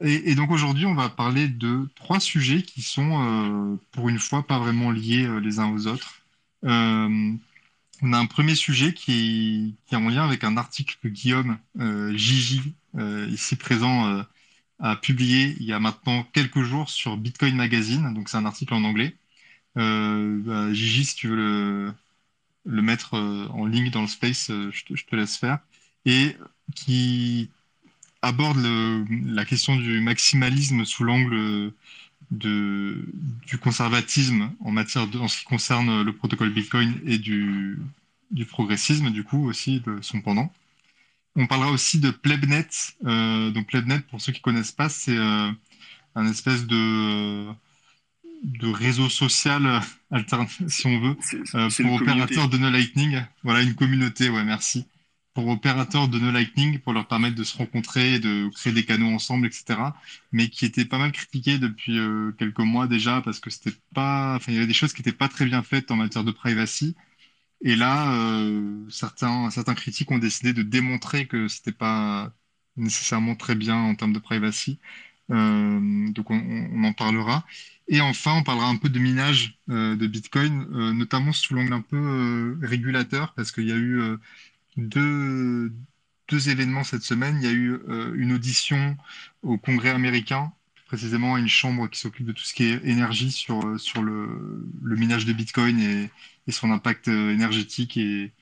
Et, donc aujourd'hui, on va parler de trois sujets qui sont, pour une fois, pas vraiment liés les uns aux autres. on a un premier sujet qui, qui, est en lien avec un article que Guillaume Gigi, ici présent, a publié il y a maintenant quelques jours sur Bitcoin Magazine. Donc c'est un article en anglais. Bah, Gigi, si tu veux le, le mettre en ligne dans le space, je te, je te laisse faire. Et qui aborde la question du maximalisme sous l'angle de, du conservatisme en matière de, en ce qui concerne le protocole Bitcoin et du, du progressisme, du coup, aussi, de son pendant. On parlera aussi de Plebnet. Euh, donc, Plebnet, pour ceux qui connaissent pas, c'est euh, un espèce de, de réseau social alternatif, si on veut, euh, pour opérateurs de No Lightning. Voilà, une communauté, ouais, merci pour opérateurs de No Lightning pour leur permettre de se rencontrer, de créer des canaux ensemble, etc. Mais qui était pas mal critiqué depuis euh, quelques mois déjà parce que c'était pas, enfin il y avait des choses qui n'étaient pas très bien faites en matière de privacy. Et là, euh, certains certains critiques ont décidé de démontrer que c'était pas nécessairement très bien en termes de privacy. Euh, donc on, on, en parlera. Et enfin, on parlera un peu de minage de Bitcoin, notamment sous l'angle un peu régulateur, parce qu'il y a eu deux, événements cette semaine. Il y a eu euh, une audition au Congrès américain, précisément à une chambre qui s'occupe de tout ce qui est énergie sur, euh, sur le, le minage de Bitcoin et, son impact euh, énergétique et,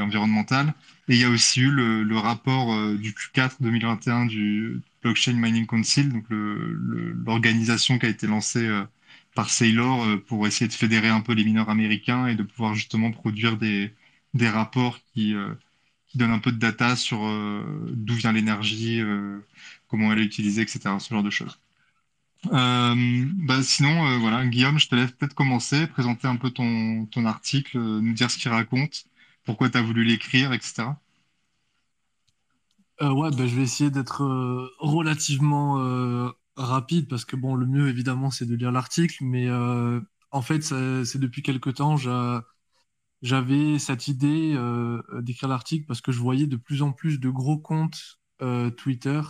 environnemental. Et il y a aussi eu le, rapport du Q4 2021 du Blockchain Mining Council, donc l'organisation qui a été lancée par Saylor pour essayer de fédérer un peu les mineurs américains et de pouvoir justement produire des, des rapports qui, donne un peu de data sur euh, d'où vient l'énergie, euh, comment elle est utilisée, etc. Ce genre de choses. Euh, bah sinon, voilà, Guillaume, je te laisse peut-être commencer, présenter un peu ton, ton article, nous dire ce qu'il raconte, pourquoi tu as voulu l'écrire, etc. ouais, bah, je vais essayer d'être relativement rapide parce que bon, le mieux évidemment c'est de lire l'article, mais en fait, c'est depuis quelque temps, j'ai j'avais cette idée euh, d'écrire l'article parce que je voyais de plus en plus de gros comptes euh, Twitter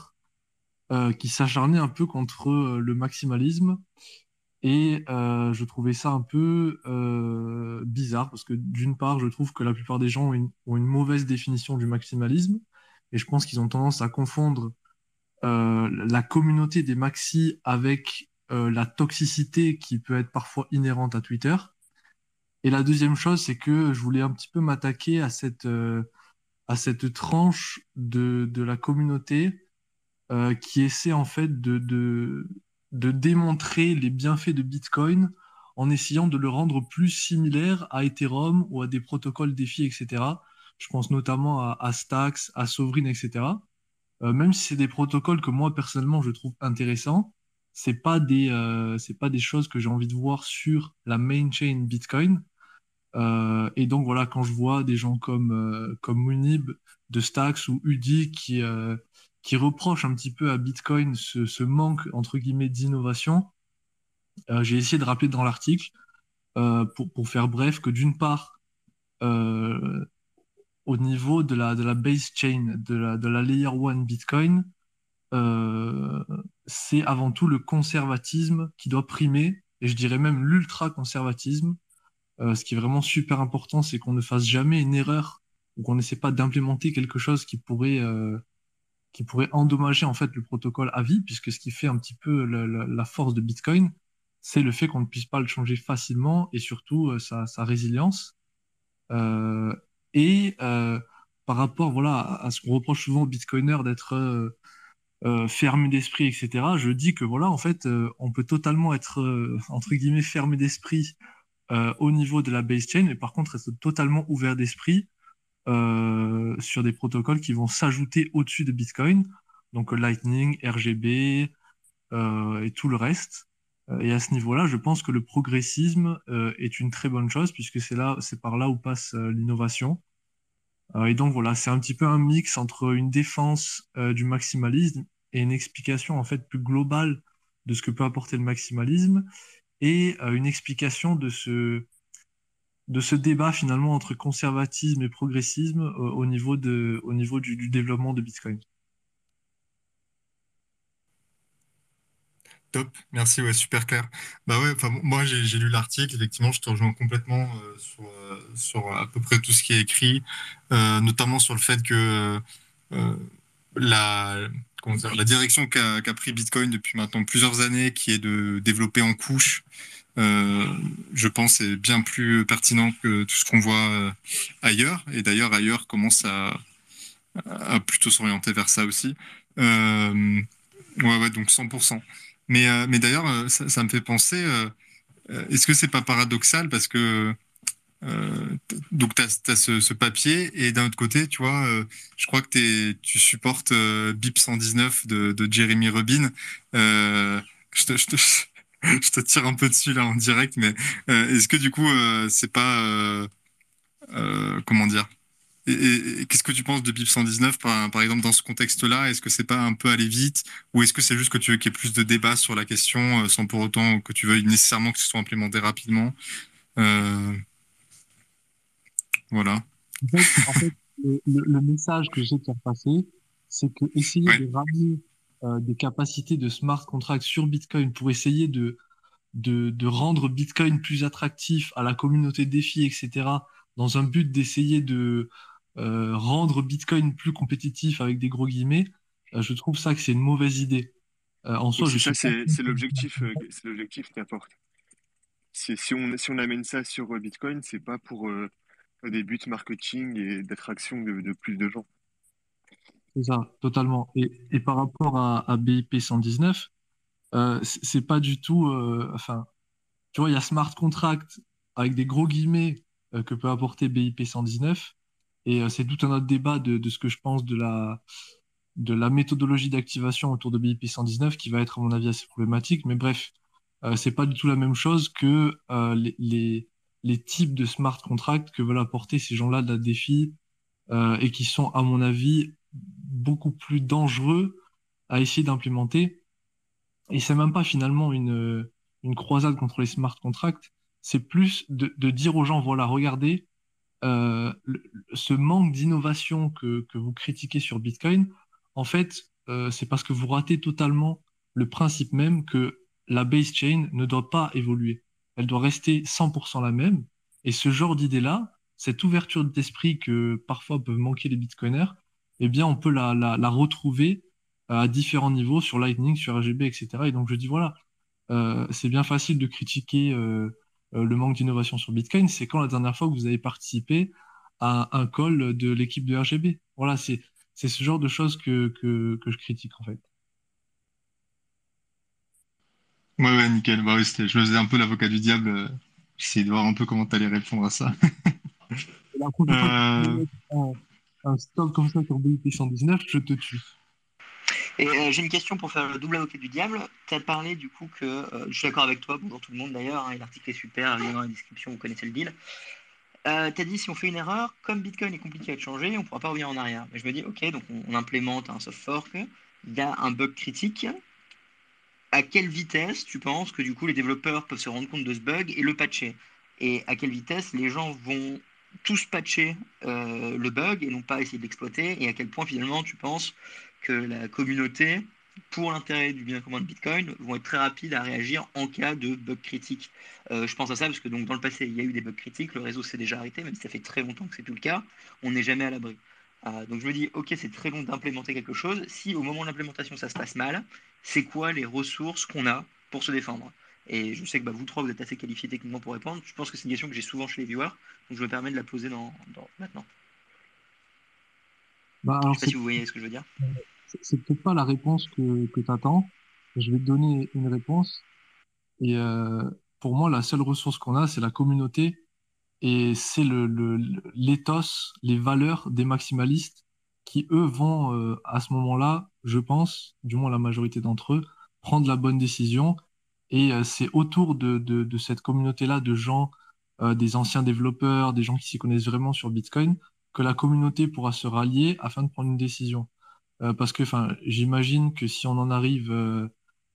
euh, qui s'acharnaient un peu contre le maximalisme. Et je trouvais ça un peu bizarre parce que d'une part, je trouve que la plupart des gens ont une, ont une mauvaise définition du maximalisme. Et je pense qu'ils ont tendance à confondre la communauté des maxis avec la toxicité qui peut être parfois inhérente à Twitter. Et la deuxième chose, c'est que je voulais un petit peu m'attaquer à cette, euh, à cette tranche de, de la communauté euh, qui essaie en fait de, de, de démontrer les bienfaits de Bitcoin en essayant de le rendre plus similaire à Ethereum ou à des protocoles défis, etc. Je pense notamment à, à Stax, à Sovereign, etc. Euh, même si c'est des protocoles que moi personnellement je trouve intéressants, c'est pas des euh, c'est pas des choses que j'ai envie de voir sur la main chain Bitcoin. Euh, et donc voilà, quand je vois des gens comme euh, comme Munib de Stax ou Udi qui euh, qui reprochent un petit peu à Bitcoin ce, ce manque entre guillemets d'innovation, j'ai essayé de rappeler dans l'article pour pour faire bref que d'une part au niveau de la de la base chain de la de la layer 1 Bitcoin, c'est avant tout le conservatisme qui doit primer et je dirais même l'ultra conservatisme euh, ce qui est vraiment super important, c'est qu'on ne fasse jamais une erreur ou qu'on n'essaie pas d'implémenter quelque chose qui pourrait euh, qui pourrait endommager en fait le protocole à vie, puisque ce qui fait un petit peu la, force de Bitcoin, c'est le fait qu'on ne puisse pas le changer facilement et surtout euh, sa, sa, résilience. Euh, et euh, par rapport voilà à ce qu'on reproche souvent aux Bitcoiners d'être euh, d'esprit, etc. Je dis que voilà en fait on peut totalement être entre guillemets fermé d'esprit euh, au niveau de la base chain, mais par contre reste totalement ouvert d'esprit euh, sur des protocoles qui vont s'ajouter au-dessus de Bitcoin, donc Lightning, RGB euh, et tout le reste. Et à ce niveau-là, je pense que le progressisme est une très bonne chose puisque c'est là, c'est par là où passe l'innovation. et donc voilà, c'est un petit peu un mix entre une défense du maximalisme et une explication en fait plus globale de ce que peut apporter le maximalisme et euh, une explication de ce, de ce débat finalement entre conservatisme et progressisme euh, au niveau, de, au niveau du, développement de Bitcoin. Top, merci, ouais, super clair. Bah ouais, moi j'ai lu l'article, effectivement, je te rejoins complètement euh, sur, sur à peu près tout ce qui est écrit, notamment sur le fait que la, la direction qu'a pris Bitcoin depuis maintenant plusieurs années, qui est de développer en couche, je pense est bien plus pertinent que tout ce qu'on voit ailleurs. Et d'ailleurs, ailleurs commence à, plutôt s'orienter vers ça aussi. ouais, ouais, donc 100%. Mais, euh, mais d'ailleurs, euh, ça, me fait penser, euh, est-ce que c'est pas paradoxal parce que donc tu as, ce, papier et d'un autre côté, tu vois, je crois que tu supportes BIP 119 de, de Jeremy Rubin. je, te, je, te, tire un peu dessus là en direct, mais est-ce que du coup, c'est pas comment dire? Qu'est-ce que tu penses de BIP 119, par, par exemple, dans ce contexte-là? Est-ce que c'est pas un peu aller vite? Ou est-ce que c'est juste que tu veux qu'il y ait plus de débat sur la question, euh, sans pour autant que tu veuilles nécessairement que ce soit implémenté rapidement? Euh, Voilà. En fait, le, message que j'ai de faire passer, c'est que essayer de ramener euh, des capacités de smart contract sur Bitcoin pour essayer de, de, de, rendre Bitcoin plus attractif à la communauté défi, etc., dans un but d'essayer de euh, rendre Bitcoin plus compétitif avec des gros guillemets, euh, je trouve ça que c'est une mauvaise idée. En soi, je c'est l'objectif, c'est l'objectif qu'apporte. Si on, si on amène ça sur Bitcoin, c'est pas pour des buts marketing et d'attraction de, plus de gens. C'est ça, totalement. Et, par rapport à, BIP 119, euh, c'est pas du tout. enfin, tu vois, il y a smart contract avec des gros guillemets que peut apporter BIP 119. Et euh, c'est tout un autre débat de, ce que je pense de la, de la méthodologie d'activation autour de BIP 119 qui va être, à mon avis, assez problématique. Mais bref, euh, c'est pas du tout la même chose que euh, les, les, types de smart contracts que veulent apporter ces gens-là de la défi euh, et qui sont, à mon avis, beaucoup plus dangereux à essayer d'implémenter. Et c'est même pas finalement une, une croisade contre les smart contracts, c'est plus de, de dire aux gens, voilà, regardez, euh, ce manque d'innovation que, vous critiquez sur Bitcoin, en fait, euh, c'est parce que vous ratez totalement le principe même que la base chain ne doit pas évoluer. Elle doit rester 100% la même. Et ce genre d'idée-là, cette ouverture d'esprit que parfois peuvent manquer les bitcoiners, eh bien, on peut la, retrouver à différents niveaux sur Lightning, sur RGB, etc. Et donc, je dis, voilà, euh, c'est bien facile de critiquer euh, euh, le manque d'innovation sur Bitcoin, c'est quand la dernière fois que vous avez participé à un call de l'équipe de RGB. Voilà, c'est ce genre de choses que, je critique en fait. Ouais, ouais, nickel. Bah, oui, je me faisais un peu l'avocat du diable. J'essayais de voir un peu comment tu allais répondre à ça. euh... un, un stop comme ça sur BIP 119, je te tue. Et euh, j'ai une question pour faire le double avocat du diable. Tu as parlé du coup que, euh, je suis d'accord avec toi, bonjour tout le monde d'ailleurs, hein, l'article est super, lien dans la description, vous connaissez le deal. Euh, tu as dit si on fait une erreur, comme Bitcoin est compliqué à changer, on ne pourra pas revenir en arrière. Mais je me dis, ok, donc on, implémente un soft fork, il y a un bug critique. À quelle vitesse tu penses que du coup les développeurs peuvent se rendre compte de ce bug et le patcher? Et à quelle vitesse les gens vont tous patcher le bug et non pas essayer de l'exploiter? Et à quel point finalement tu penses que la communauté, pour l'intérêt du bien commun de Bitcoin, vont être très rapides à réagir en cas de bug critique? Euh, je pense à ça parce que donc dans le passé, il y a eu des bugs critiques, le réseau s'est déjà arrêté, même si ça fait très longtemps que c'est plus le cas, on n'est jamais à l'abri. Euh, donc je me dis, ok, c'est très long d'implémenter quelque chose. Si au moment de l'implémentation ça se passe mal, c'est quoi les ressources qu'on a pour se défendre? Et je sais que bah, vous trois, vous êtes assez qualifiés techniquement pour répondre. Je pense que c'est une question que j'ai souvent chez les viewers, donc je me permets de la poser dans, maintenant. Bah, je ne sais pas si vous voyez ce que je veux dire c'est peut-être pas la réponse que, que tu attends. Je vais te donner une réponse. Et euh, pour moi, la seule ressource qu'on a, c'est la communauté et c'est le, le, l'éthos, les valeurs des maximalistes qui, eux, vont euh, à ce moment-là, je pense, du moins la majorité d'entre eux, prendre la bonne décision. Et euh, c'est autour de, cette communauté-là de gens, euh, des anciens développeurs, des gens qui s'y connaissent vraiment sur Bitcoin, que la communauté pourra se rallier afin de prendre une décision. Parce que j'imagine que si on en arrive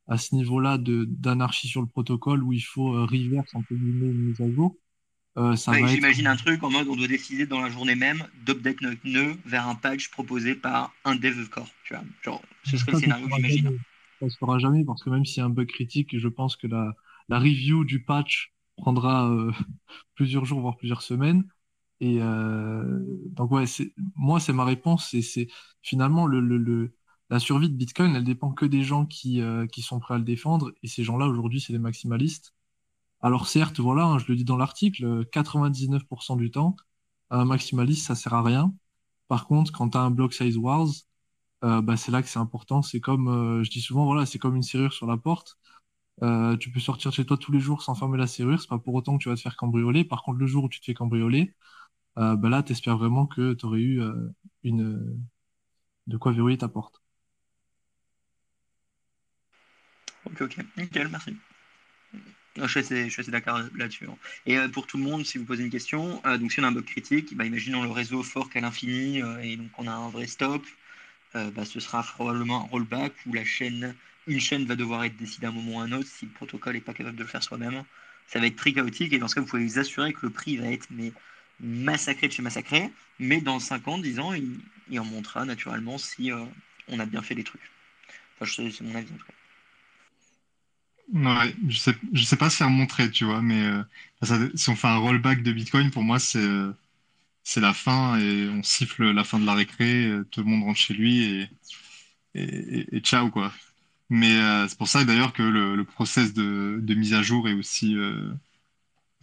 à ce niveau-là d'anarchie sur le protocole où il faut reverse entre guillemets une mise à jour, va J'imagine un truc en mode on doit décider dans la journée même d'update notre nœud vers un patch proposé par un dev core. Tu vois, genre, ce serait le scénario que j'imagine. ça se fera jamais parce que même s'il y a un bug critique, je pense que la, la review du patch prendra euh, plusieurs jours, voire plusieurs semaines. Et euh, donc ouais, moi c'est ma réponse. C'est finalement le, le, le, la survie de Bitcoin, elle dépend que des gens qui, euh, qui sont prêts à le défendre. Et ces gens-là aujourd'hui, c'est des maximalistes. Alors certes, voilà, hein, je le dis dans l'article, 99% du temps, un maximaliste, ça sert à rien. Par contre, quand tu as un block size wars, euh, bah, c'est là que c'est important. C'est comme, euh, je dis souvent, voilà, c'est comme une serrure sur la porte. Euh, tu peux sortir chez toi tous les jours sans fermer la serrure. C'est pas pour autant que tu vas te faire cambrioler. Par contre, le jour où tu te fais cambrioler, bah là, tu espères vraiment que tu aurais eu une, de quoi verrouiller ta porte. Ok, ok, nickel, merci. Je suis assez, d'accord là-dessus. Hein. Et pour tout le monde, si vous posez une question, donc si on a un bug critique, bah, imaginons le réseau fork à l'infini et donc on a un vrai stop, euh, bah, ce sera probablement un rollback où la chaîne, une chaîne va devoir être décidée à un moment ou à un autre si le protocole n'est pas capable de le faire soi-même. Ça va être très chaotique et dans ce cas, vous pouvez vous assurer que le prix va être mais, massacré de chez massacré, mais dans 5 ans, 10 ans, il, en montrera naturellement si euh, on a bien fait les trucs. Enfin, c'est mon avis en tout cas. Ouais, je sais, je sais pas si à montrer, tu vois, mais euh, si on fait un rollback de Bitcoin, pour moi, c'est c'est la fin et on siffle la fin de la récré, euh, tout le monde rentre chez lui et, et, ciao quoi. Mais euh, c'est pour ça d'ailleurs que le, le process de, de, mise à jour est aussi, euh,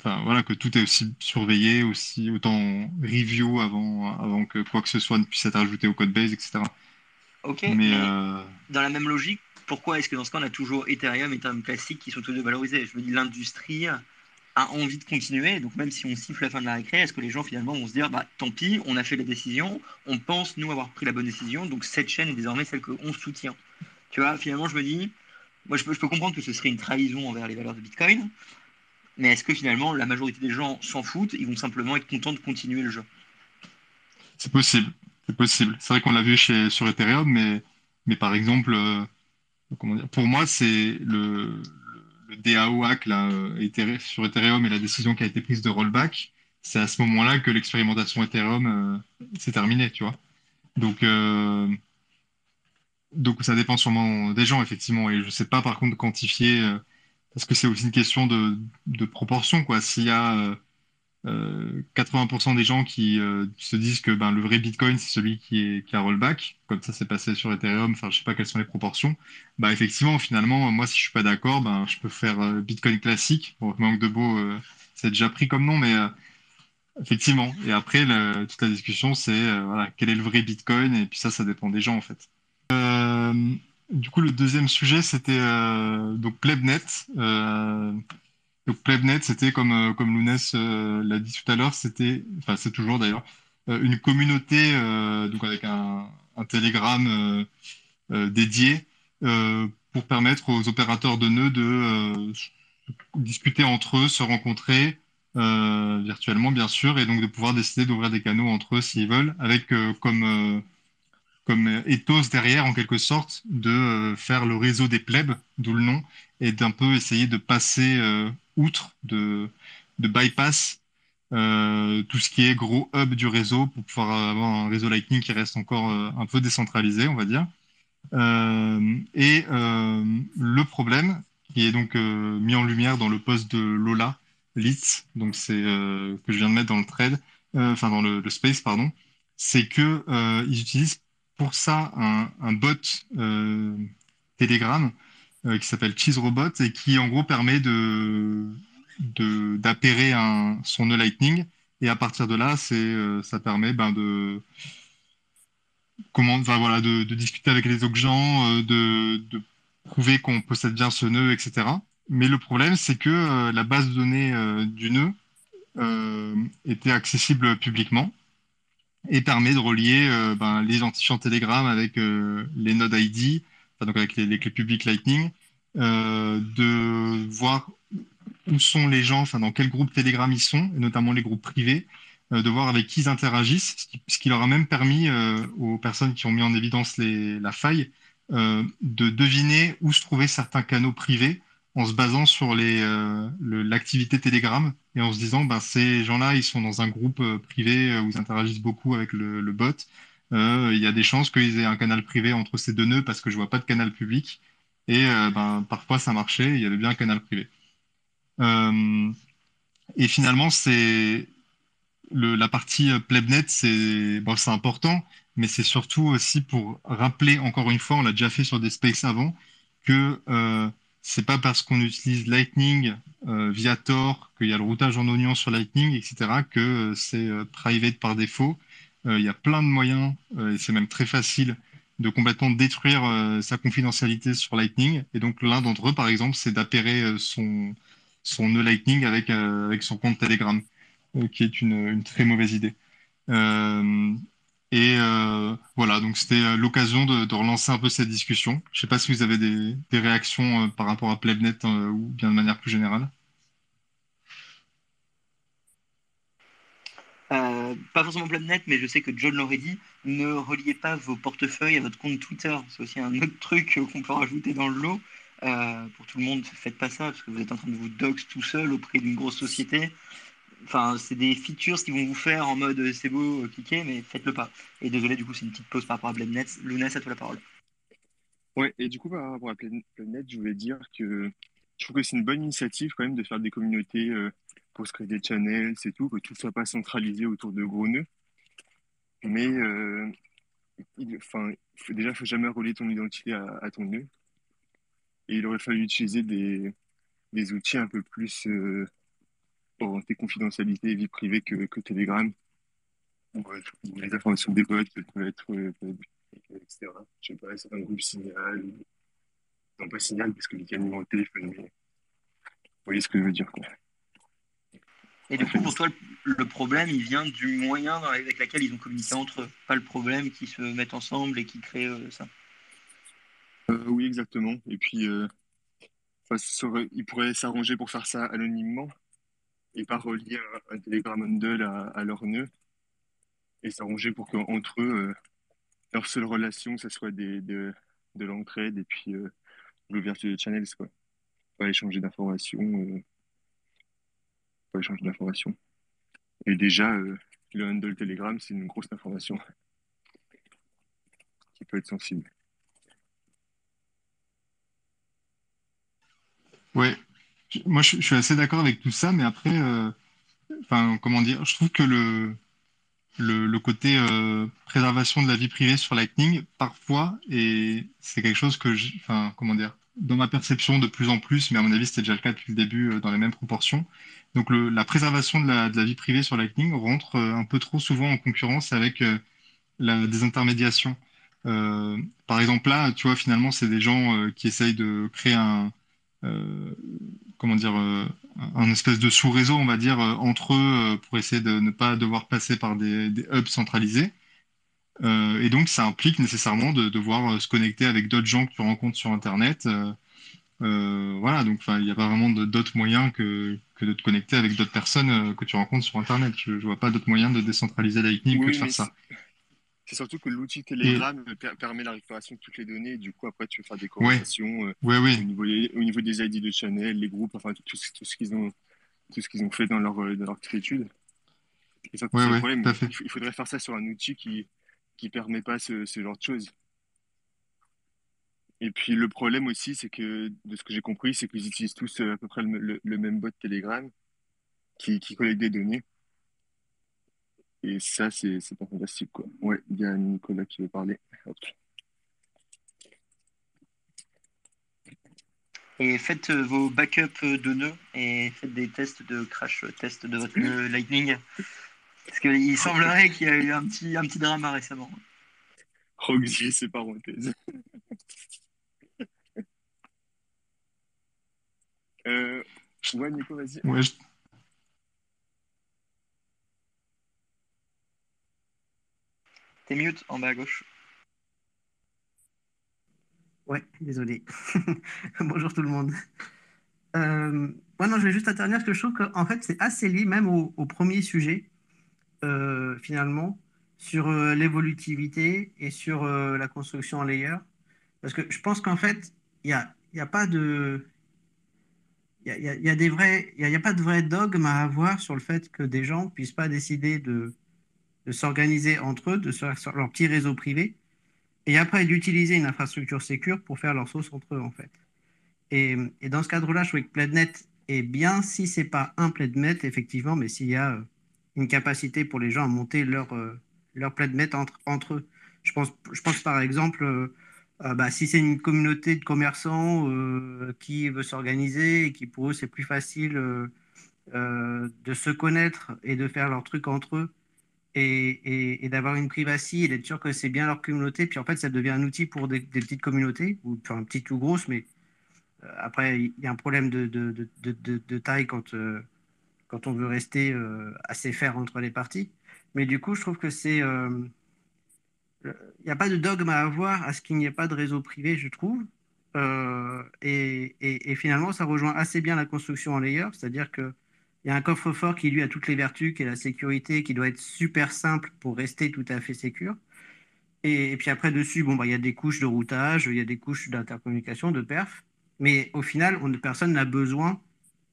enfin voilà, que tout est aussi surveillé, aussi autant review avant, avant que quoi que ce soit ne puisse être ajouté au code base, etc. Ok. Mais, dans la même logique, pourquoi est-ce que dans ce cas on a toujours Ethereum et Ethereum classique qui sont tous deux valorisés? Je me dis l'industrie a envie de continuer. Donc même si on siffle la fin de la récré, est-ce que les gens finalement vont se dire, bah tant pis, on a fait la décision, on pense nous avoir pris la bonne décision, donc cette chaîne est désormais celle qu'on soutient? Tu vois, finalement je me dis, moi je peux, comprendre que ce serait une trahison envers les valeurs de Bitcoin, mais est-ce que finalement la majorité des gens s'en foutent, ils vont simplement être contents de continuer le jeu? C'est possible, c'est possible. C'est vrai qu'on l'a vu chez, sur Ethereum, mais, mais par exemple, euh, comment dire, pour moi c'est le le DAO hack là, euh, sur Ethereum et la décision qui a été prise de rollback, c'est à ce moment-là que l'expérimentation Ethereum euh, s'est terminée, tu vois. Donc, euh, donc ça dépend sûrement des gens, effectivement. Et je ne sais pas par contre quantifier, parce que c'est aussi une question de, de proportion, quoi. S'il y a 80% euh, des gens qui euh, se disent que ben, le vrai Bitcoin, c'est celui qui, est, qui a rollback, comme ça s'est passé sur Ethereum, enfin je sais pas quelles sont les proportions, bah effectivement, finalement, moi si je suis pas d'accord, ben, je peux faire euh, Bitcoin classique, manque de beau, c'est déjà pris comme nom, mais effectivement, et après, toute la discussion, c'est quel est le vrai Bitcoin, et puis ça, ça dépend des gens en fait. du coup, le deuxième sujet, c'était donc Plebnet. Donc Plebnet, c'était comme, euh, comme Lounès euh, l'a dit tout à l'heure, c'était, enfin c'est toujours d'ailleurs, euh, une communauté donc avec un, un Telegram dédié pour permettre aux opérateurs de nœuds de discuter entre eux, se rencontrer virtuellement bien sûr, et donc de pouvoir décider d'ouvrir des canaux entre eux s'ils veulent, avec comme comme ethos derrière, en quelque sorte, de faire le réseau des plebs, d'où le nom, et d'un peu essayer de passer outre, de, de bypass euh, tout ce qui est gros hub du réseau pour pouvoir avoir un réseau Lightning qui reste encore euh, un peu décentralisé, on va dire. Euh, et le problème qui est donc mis en lumière dans le post de Lola Litz, donc c'est que je viens de mettre dans le thread, enfin dans le, space pardon, c'est que ils utilisent pour ça un bot Telegram euh, qui s'appelle Cheese Robot et qui en gros permet de d'appairer un, son nœud Lightning. Et à partir de là c'est euh, ça permet ben, de comment voilà de, de, discuter avec les autres gens euh, de, de prouver qu'on possède bien ce nœud etc mais le problème c'est que la base de données du nœud était accessible publiquement et permet de relier ben, les identifiants Telegram avec les nodes ID donc avec les, clés publiques Lightning, euh, de voir où sont les gens, enfin dans quel groupe Telegram ils sont, et notamment les groupes privés, euh, de voir avec qui ils interagissent, ce qui, leur a même permis euh, aux personnes qui ont mis en évidence les, la faille de deviner où se trouvaient certains canaux privés en se basant sur l'activité Telegram et en se disant ben, ces gens-là ils sont dans un groupe privé où ils interagissent beaucoup avec le bot. Il y a des chances qu'ils aient un canal privé entre ces deux nœuds parce que je vois pas de canal public. Et ben, parfois, ça marchait, il y avait bien un canal privé. et finalement, c'est la partie Plebnet, c'est important, mais c'est surtout aussi pour rappeler, encore une fois, on l'a déjà fait sur des spaces avant, que euh, c'est pas parce qu'on utilise Lightning euh, via Tor, qu'il y a le routage en oignon sur Lightning, etc., que euh, c'est euh, private par défaut. Il y a plein de moyens, et c'est même très facile, de complètement détruire sa confidentialité sur Lightning. Et donc l'un d'entre eux, par exemple, c'est d'appairer son, son nœud Lightning avec, son compte Telegram, qui est une, très mauvaise idée. Et euh, voilà, donc c'était euh, l'occasion de, relancer un peu cette discussion. Je ne sais pas si vous avez des, réactions euh, par rapport à Plebnet ou bien de manière plus générale. Pas forcément Plebnet, mais je sais que John l'aurait dit, ne reliez pas vos portefeuilles à votre compte Twitter. C'est aussi un autre truc qu'on peut rajouter dans le lot. pour tout le monde, faites pas ça, parce que vous êtes en train de vous dox tout seul auprès d'une grosse société. Enfin, c'est des features qui vont vous faire en mode euh, c'est beau, euh, cliquez, mais faites-le pas. Et désolé, du coup, c'est une petite pause par rapport à Blendnet. Lounès, à toi la parole. Ouais, et du coup, par rapport à Blendnet, je voulais dire que je trouve que c'est une bonne initiative quand même de faire des communautés euh, pour se créer des channels, c'est tout, que tout ne soit pas centralisé autour de gros nœuds. Mais enfin, déjà, il ne faut jamais relier ton identité à, ton nœud. Et il aurait fallu utiliser des, outils un peu plus orienté confidentialité et vie privée que, Telegram. les informations des bots peuvent être, euh, etc. Je sais pas, un groupe signal, non pas signal parce que les numéro de téléphone, mais vous voyez ce que je veux dire. Quoi. Et du coup, pour toi, le problème, il vient du moyen avec lequel ils ont communiqué entre eux, pas le problème qui se mettent ensemble et qui créent euh, ça. Euh, oui, exactement. Et puis, euh, ils pourraient s'arranger pour faire ça anonymement, et pas relier un, Telegram Handle à, à, leur nœud et s'arranger pour qu'entre eux, leur seule relation, ce soit des, de, de l'entraide et puis l'ouverture de channels, quoi. Pas échanger d'informations. Échanger d'informations. Et déjà, euh, le handle Telegram, c'est une grosse information qui peut être sensible. Ouais, moi, je, suis assez d'accord avec tout ça, mais après, euh, enfin, comment dire, je trouve que le, le, côté euh, préservation de la vie privée sur Lightning, parfois, et c'est quelque chose que, enfin, comment dire, dans ma perception de plus en plus, mais à mon avis, c'était déjà le cas depuis le début euh, dans les mêmes proportions. Donc, la préservation de la, vie privée sur Lightning rentre un peu trop souvent en concurrence avec la désintermédiation. par exemple, là, tu vois, finalement, c'est des gens qui essayent de créer un, euh, comment dire, euh, un espèce de sous-réseau, on va dire, euh, entre eux pour essayer de ne pas devoir passer par des, hubs centralisés. et donc, ça implique nécessairement de devoir se connecter avec d'autres gens que tu rencontres sur Internet. voilà, donc il n'y a pas vraiment d'autres moyens que, que, de te connecter avec d'autres personnes que tu rencontres sur Internet. Je ne vois pas d'autres moyens de décentraliser Lightning que de faire ça. C'est surtout que l'outil Telegram permet la récupération de toutes les données. du coup, après, tu peux faire des corrélations euh, Au, niveau, au, niveau, des ID de channel, les groupes, enfin, tout, ce qu'ils ont, tout ce qu'ils ont fait dans leur, euh, dans leur étude. Et ça, problème. Il faudrait faire ça sur un outil qui qui permet pas ce, ce genre de choses. Et puis le problème aussi, c'est que de ce que j'ai compris, c'est qu'ils utilisent tous euh, à peu près le, le, même bot Telegram qui, qui collecte des données. Et ça, c'est pas fantastique, quoi. Ouais, il y a Nicolas qui veut parler. Et faites euh, vos backups de nœuds et faites des tests de crash test de votre nœud Lightning. Parce qu'il semblerait qu'il y a eu un petit, un petit drama récemment. Roxier, c'est parenthèse. euh, ouais, Nico, vas-y. Ouais, T'es mute en bas à gauche. Ouais, désolé. Bonjour tout le monde. Euh, non, je vais juste intervenir parce que je trouve qu'en fait, c'est assez lié même au, premier sujet, euh, finalement, sur euh, l'évolutivité et sur euh, la construction en layer. Parce que je pense qu'en fait, il n'y a, a pas de. Il y a, y a, y a, pas de vrai dogme à avoir sur le fait que des gens puissent pas décider de, de s'organiser entre eux, de faire leur petit réseau privé, et après d'utiliser une infrastructure sécure pour faire leur sauce entre eux, en fait. Et, dans ce cadre-là, je trouvais que Plednet est bien si c'est pas un Plednet, effectivement, mais s'il y a une capacité pour les gens à monter leur, leur Plednet entre, eux. Je pense, je pense par exemple euh, bah, si c'est une communauté de commerçants euh, qui veut s'organiser et qui pour eux c'est plus facile euh, de se connaître et de faire leurs trucs entre eux et, et, d'avoir une privacy et d'être sûr que c'est bien leur communauté. Puis en fait, ça devient un outil pour des, petites communautés, ou enfin petites ou grosses, mais après, il y a un problème de, taille quand, quand on veut rester assez faire entre les parties. Mais du coup, je trouve que c'est il n'y a pas de dogme à avoir à ce qu'il n'y ait pas de réseau privé, je trouve. Euh, et, finalement, ça rejoint assez bien la construction en layer, c'est-à-dire qu'il y a un coffre-fort qui, lui, a toutes les vertus, qui est la sécurité, qui doit être super simple pour rester tout à fait sécure. Et, puis après, dessus, bon, bah, il y a des couches de routage, il y a des couches d'intercommunication, de perf. Mais au final, on, personne n'a besoin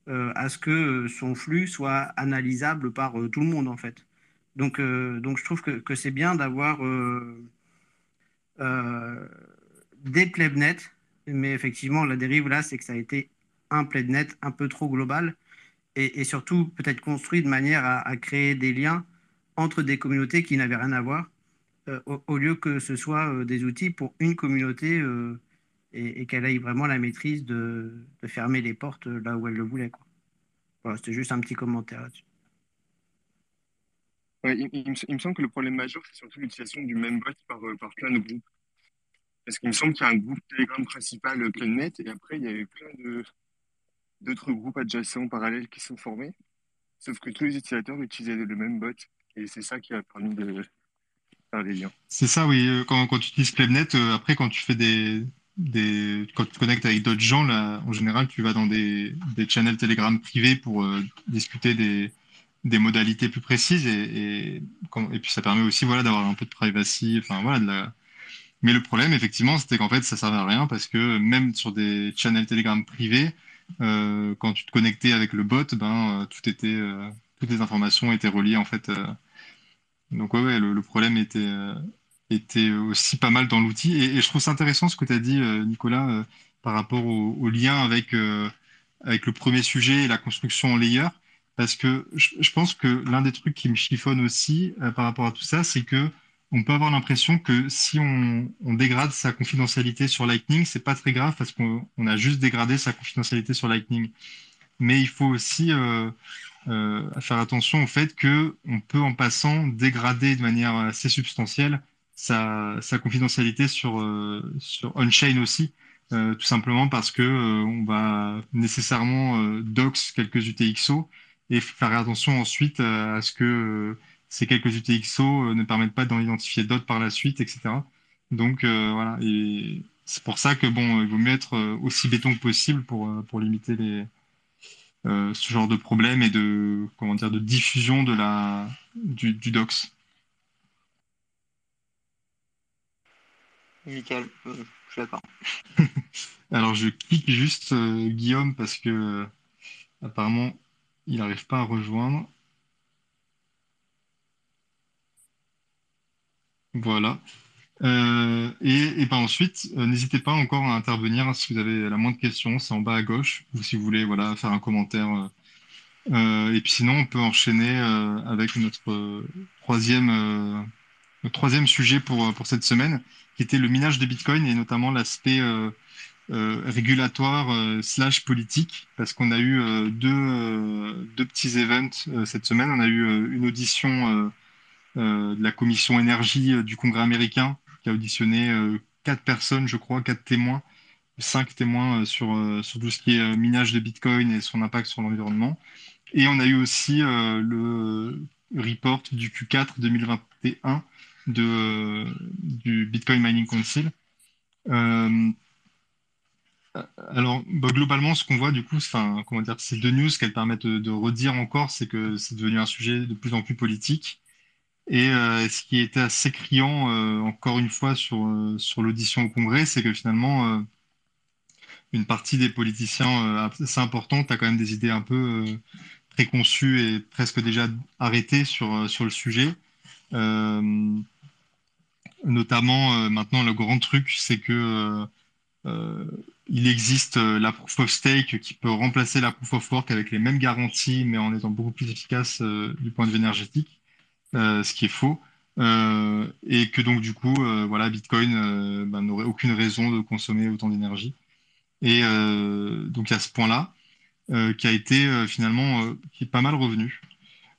euh, à ce que son flux soit analysable par euh, tout le monde, en fait. Donc, euh, je trouve que, c'est bien d'avoir euh, euh, des plebnets, mais effectivement, la dérive là, c'est que ça a été un plebnet un peu trop global et, surtout peut-être construit de manière à, créer des liens entre des communautés qui n'avaient rien à voir, au, au, lieu que ce soit des outils pour une communauté et, et qu'elle ait vraiment la maîtrise de, de, fermer les portes là où elle le voulait. Voilà, c'était juste un petit commentaire là-dessus il, me, semble que le problème majeur, c'est surtout l'utilisation du même bot par, euh, plein de groupes. Parce qu'il me semble qu'il y a un groupe Telegram principal euh, PlanNet et après, il y a eu plein d'autres groupes adjacents parallèles qui sont formés. Sauf que tous les utilisateurs utilisaient le même bot et c'est ça qui a permis de faire des liens. C'est ça, oui. Euh, quand, tu utilises PlanNet, après, quand tu fais des, des, quand tu te connectes avec d'autres gens, là, en général, tu vas dans des, des channels Telegram privés pour discuter des, des modalités plus précises et, et, puis ça permet aussi voilà d'avoir un peu de privacy enfin voilà mais le problème effectivement c'était qu'en fait ça servait à rien parce que même sur des channels Telegram privés euh, quand tu te connectais avec le bot ben euh, tout était euh, toutes les informations étaient reliées en fait euh. donc ouais, le, problème était euh, était aussi pas mal dans l'outil et, je trouve ça intéressant ce que tu as dit Nicolas par rapport au, lien avec avec le premier sujet et la construction en layer parce que je, pense que l'un des trucs qui me chiffonne aussi euh, par rapport à tout ça, c'est que on peut avoir l'impression que si on, dégrade sa confidentialité sur Lightning, c'est pas très grave parce qu'on a juste dégradé sa confidentialité sur Lightning. Mais il faut aussi euh, euh, faire attention au fait que on peut en passant dégrader de manière assez substantielle sa, confidentialité sur, euh, sur on-chain aussi. Tout simplement parce que on va nécessairement dox quelques UTXO et faire attention ensuite à ce que ces quelques UTXO euh, ne permettent pas d'en identifier d'autres par la suite, etc. Donc voilà, et c'est pour ça que bon, il vaut mieux être aussi béton que possible pour, pour limiter les, euh, ce genre de problème et de comment dire de diffusion de la du, du docs. Nickel, euh, je suis d'accord. Alors je clique juste euh, Guillaume parce que apparemment il n'arrive pas à rejoindre. Voilà. Euh, et, et ben ensuite, euh, n'hésitez pas encore à intervenir si vous avez la moindre question, c'est en bas à gauche, ou si vous voulez voilà, faire un commentaire. Euh, et puis sinon, on peut enchaîner avec notre troisième, troisième sujet pour, pour cette semaine, qui était le minage de Bitcoin et notamment l'aspect régulatoire slash politique, parce qu'on a eu deux, deux petits events cette semaine. On a eu une audition de la commission énergie du Congrès américain, qui a auditionné quatre personnes, je crois, quatre témoins, cinq témoins sur, sur tout ce qui est minage de Bitcoin et son impact sur l'environnement. Et on a eu aussi le report du Q4 2021 de, du Bitcoin Mining Council. Euh, alors, bah, globalement, ce qu'on voit, du coup, enfin, comment dire, ces deux news qu'elles permettent de, redire encore, c'est que c'est devenu un sujet de plus en plus politique. Et euh, ce qui était assez criant, euh, encore une fois, sur, euh, sur l'audition au Congrès, c'est que finalement, une partie des politiciens assez importante a quand même des idées un peu préconçues et presque déjà arrêtées sur, sur le sujet. notamment, maintenant, le grand truc, c'est que il existe la proof of stake qui peut remplacer la proof of work avec les mêmes garanties, mais en étant beaucoup plus efficace du point de vue énergétique, ce qui est faux. et que donc du coup, voilà, Bitcoin bah, n'aurait aucune raison de consommer autant d'énergie. Et donc il y a ce point-là. Euh, qui a été euh, finalement euh, qui est pas mal revenu.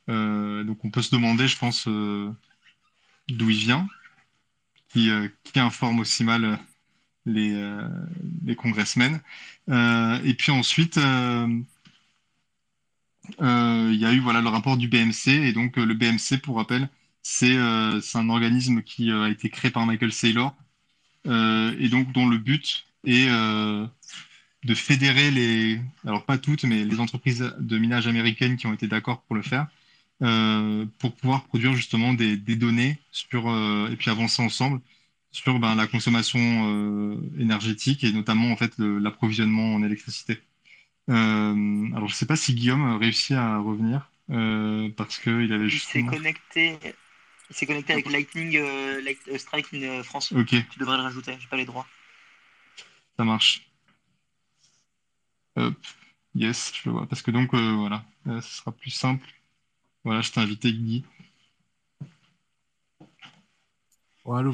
donc on peut se demander, je pense, d'où il vient, qui, qui, informe aussi mal les, les congressmen. et puis ensuite, il y a eu voilà, le rapport du BMC. Et donc, le BMC, pour rappel, c'est un organisme qui a été créé par Michael Saylor. et donc, dont le but est de fédérer les, alors pas toutes, mais les entreprises de minage américaines qui ont été d'accord pour le faire, euh, pour pouvoir produire justement des, données sur, euh, et puis avancer ensemble sur ben, la consommation euh, énergétique et notamment en fait l'approvisionnement en électricité. Alors je sais pas si Guillaume réussit à revenir parce qu'il avait juste. Il s'est connecté. Il s'est connecté avec Lightning Strike France. Ok. Tu devrais le rajouter. J'ai pas les droits. Ça marche. Hop, yes, je le vois. Parce que donc, euh, voilà, ce sera plus simple. Voilà, je t'ai invité, Guy. Voilà.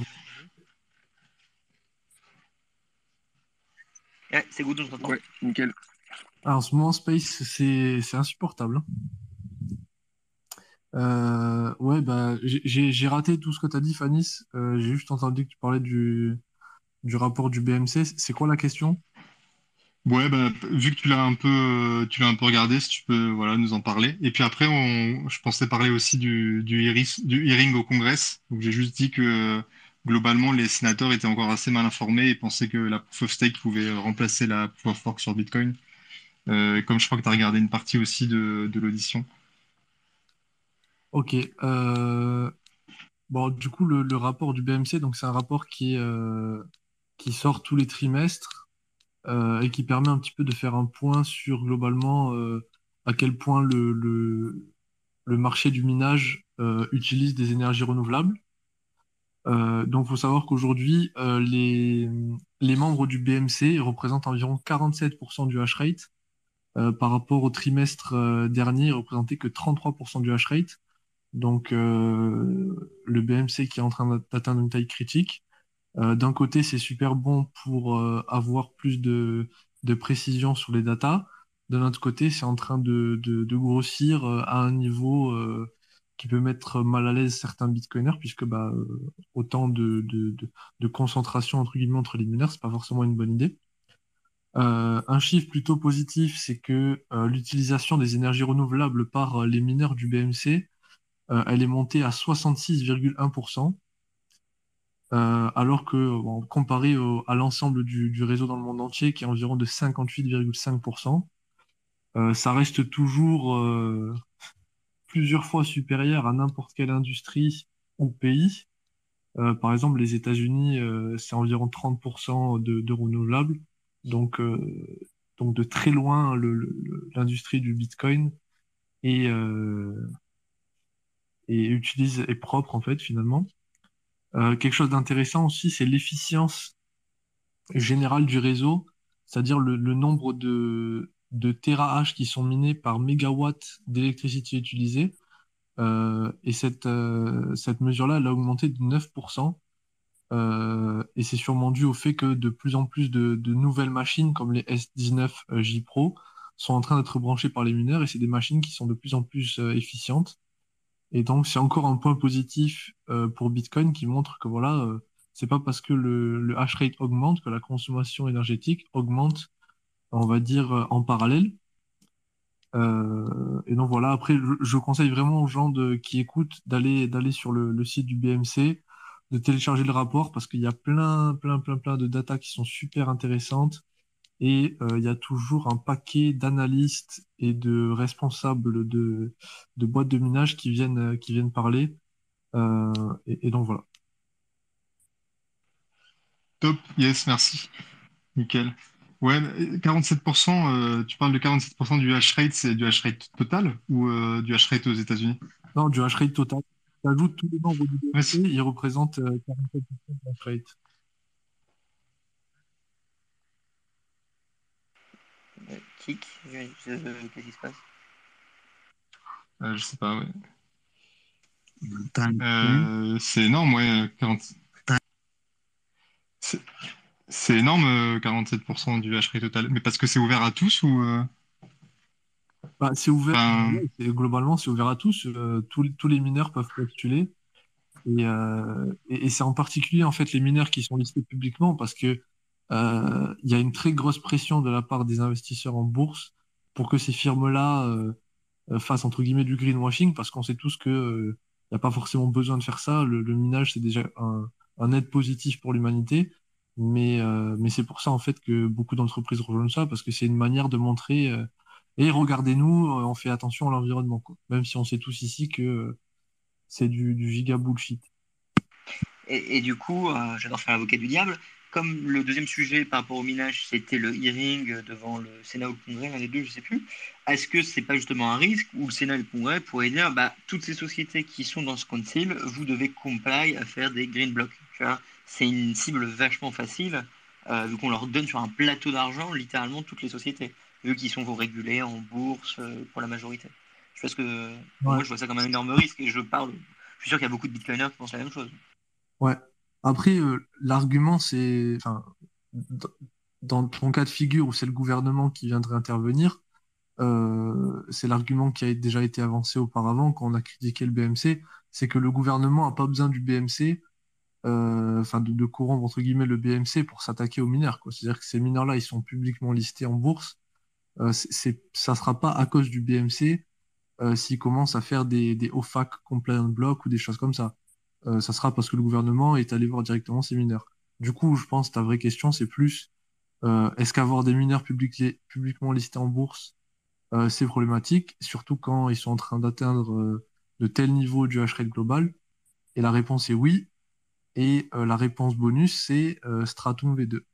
Ouais, c'est good, je t'entends. Ouais, nickel. Alors, en ce moment, Space, c'est insupportable. Hein. Euh, ouais, bah, j'ai raté tout ce que tu as dit, Fanis. Euh, j'ai juste entendu que tu parlais du, du rapport du BMC. C'est quoi la question? Ouais, bah, vu que tu l'as un peu, un peu regardé, si tu peux, voilà, nous en parler. Et puis après, on, je pensais parler aussi du, du, du hearing au Congrès. Donc j'ai juste dit que globalement, les sénateurs étaient encore assez mal informés et pensaient que la proof of stake pouvait remplacer la proof of work sur Bitcoin. Euh, comme je crois que tu as regardé une partie aussi de, l'audition. Ok. Euh, bon, du coup, le, rapport du BMC, donc c'est un rapport qui, euh, sort tous les trimestres et qui permet un petit peu de faire un point sur globalement à quel point le, marché du minage utilise des énergies renouvelables. donc, il faut savoir qu'aujourd'hui, les membres du BMC représentent environ 47% du hash rate. Par rapport au trimestre dernier, ils représentaient que 33% du hash rate. Donc, le BMC qui est en train d'atteindre une taille critique. Euh, d'un côté, c'est super bon pour euh, avoir plus de, précision sur les datas. D'un autre côté, c'est en train de, de, grossir euh, à un niveau qui peut mettre mal à l'aise certains bitcoiners, puisque bah, autant de, de, concentration entre guillemets entre les mineurs, c'est pas forcément une bonne idée. Un chiffre plutôt positif, c'est que l'utilisation des énergies renouvelables par les mineurs du BMC, elle est montée à 66,1%. Euh, alors que comparé à l'ensemble du, réseau dans le monde entier, qui est environ de 58,5%, euh, ça reste toujours euh, plusieurs fois supérieur à n'importe quelle industrie ou pays. par exemple, les États-Unis, c'est environ 30% de, renouvelables, donc, donc de très loin l'industrie du Bitcoin et, et utilise est propre en fait finalement. Euh, quelque chose d'intéressant aussi, c'est l'efficience générale du réseau, c'est-à-dire le, nombre de, de terahash qui sont minés par mégawatt d'électricité utilisée. Euh, et cette, euh, cette mesure-là, elle a augmenté de 9%. Et c'est sûrement dû au fait que de plus en plus de, de nouvelles machines, comme les S19 J Pro, sont en train d'être branchées par les mineurs et c'est des machines qui sont de plus en plus efficientes. Et donc, c'est encore un point positif euh, pour Bitcoin qui montre que voilà, euh, c'est pas parce que le, le hash rate augmente que la consommation énergétique augmente, on va dire, euh, en parallèle. et donc voilà, après, je, conseille vraiment aux gens de, qui écoutent d'aller d'aller sur le, le, site du BMC, de télécharger le rapport parce qu'il y a plein, plein, plein, plein de data qui sont super intéressantes et euh, il y a toujours un paquet d'analystes et de responsables de, de, boîtes de minage qui viennent, qui viennent parler. Euh, et, donc voilà. Top, yes, merci. Nickel. Ouais, 47%, euh, tu parles de 47% du hash rate, c'est du hash rate total ou du hash rate aux États-Unis? Non, du hash rate total. Tu ajoutes tous les membres du BMC, ils représentent 47% de la rate. Kick, qu'est-ce qui se passe euh, Je sais pas, ouais. Euh, c'est énorme, ouais. 40... C'est énorme, 47% euh, du hash rate total. Mais parce que c'est ouvert à tous ou euh? Bah, C'est ouvert, globalement, c'est ouvert à tous. tous, les mineurs peuvent postuler. Et, et, c'est en particulier en fait les mineurs qui sont listés publiquement parce que il y a une très grosse pression de la part des investisseurs en bourse pour que ces firmes-là fassent entre guillemets du greenwashing parce qu'on sait tous que n'y a pas forcément besoin de faire ça. Le, minage, c'est déjà un, un, aide positif pour l'humanité. Mais, euh, mais c'est pour ça, en fait, que beaucoup d'entreprises rejoignent ça, parce que c'est une manière de montrer, et euh, regardez-nous, euh, on fait attention à l'environnement. Même si on sait tous ici que c'est du, du, giga bullshit. Et, du coup, j'adore faire l'avocat du diable comme le deuxième sujet par rapport au minage, c'était le hearing devant le Sénat ou le Congrès, l'un des deux, je ne sais plus, est-ce que ce n'est pas justement un risque où le Sénat et le Congrès pourraient dire bah, toutes ces sociétés qui sont dans ce council, vous devez comply à faire des green blocks C'est une cible vachement facile, euh, vu qu'on leur donne sur un plateau d'argent littéralement toutes les sociétés, vu qu'ils sont régulés en bourse euh, pour la majorité. Je pense que moi, je vois ça comme un énorme risque et je parle. Je suis sûr qu'il y a beaucoup de bitcoiners qui pensent la même chose. Ouais, après, euh, l'argument, c'est, enfin, dans ton cas de figure où c'est le gouvernement qui viendrait intervenir, euh, c'est l'argument qui a déjà été avancé auparavant quand on a critiqué le BMC, c'est que le gouvernement n'a pas besoin du BMC, euh, enfin de, de corrompre entre guillemets le BMC pour s'attaquer aux mineurs. C'est-à-dire que ces mineurs-là, ils sont publiquement listés en bourse. Euh, ça sera pas à cause du BMC euh, s'ils commencent à faire des, des OFAC compliant blocks ou des choses comme ça. Euh, ça sera parce que le gouvernement est allé voir directement ces mineurs. Du coup, je pense que ta vraie question, c'est plus euh, est-ce qu'avoir des mineurs publiquement listés en bourse, euh, c'est problématique, surtout quand ils sont en train d'atteindre de tels niveaux du hash rate global? Et la réponse est oui. Et la réponse bonus, c'est Stratum V2.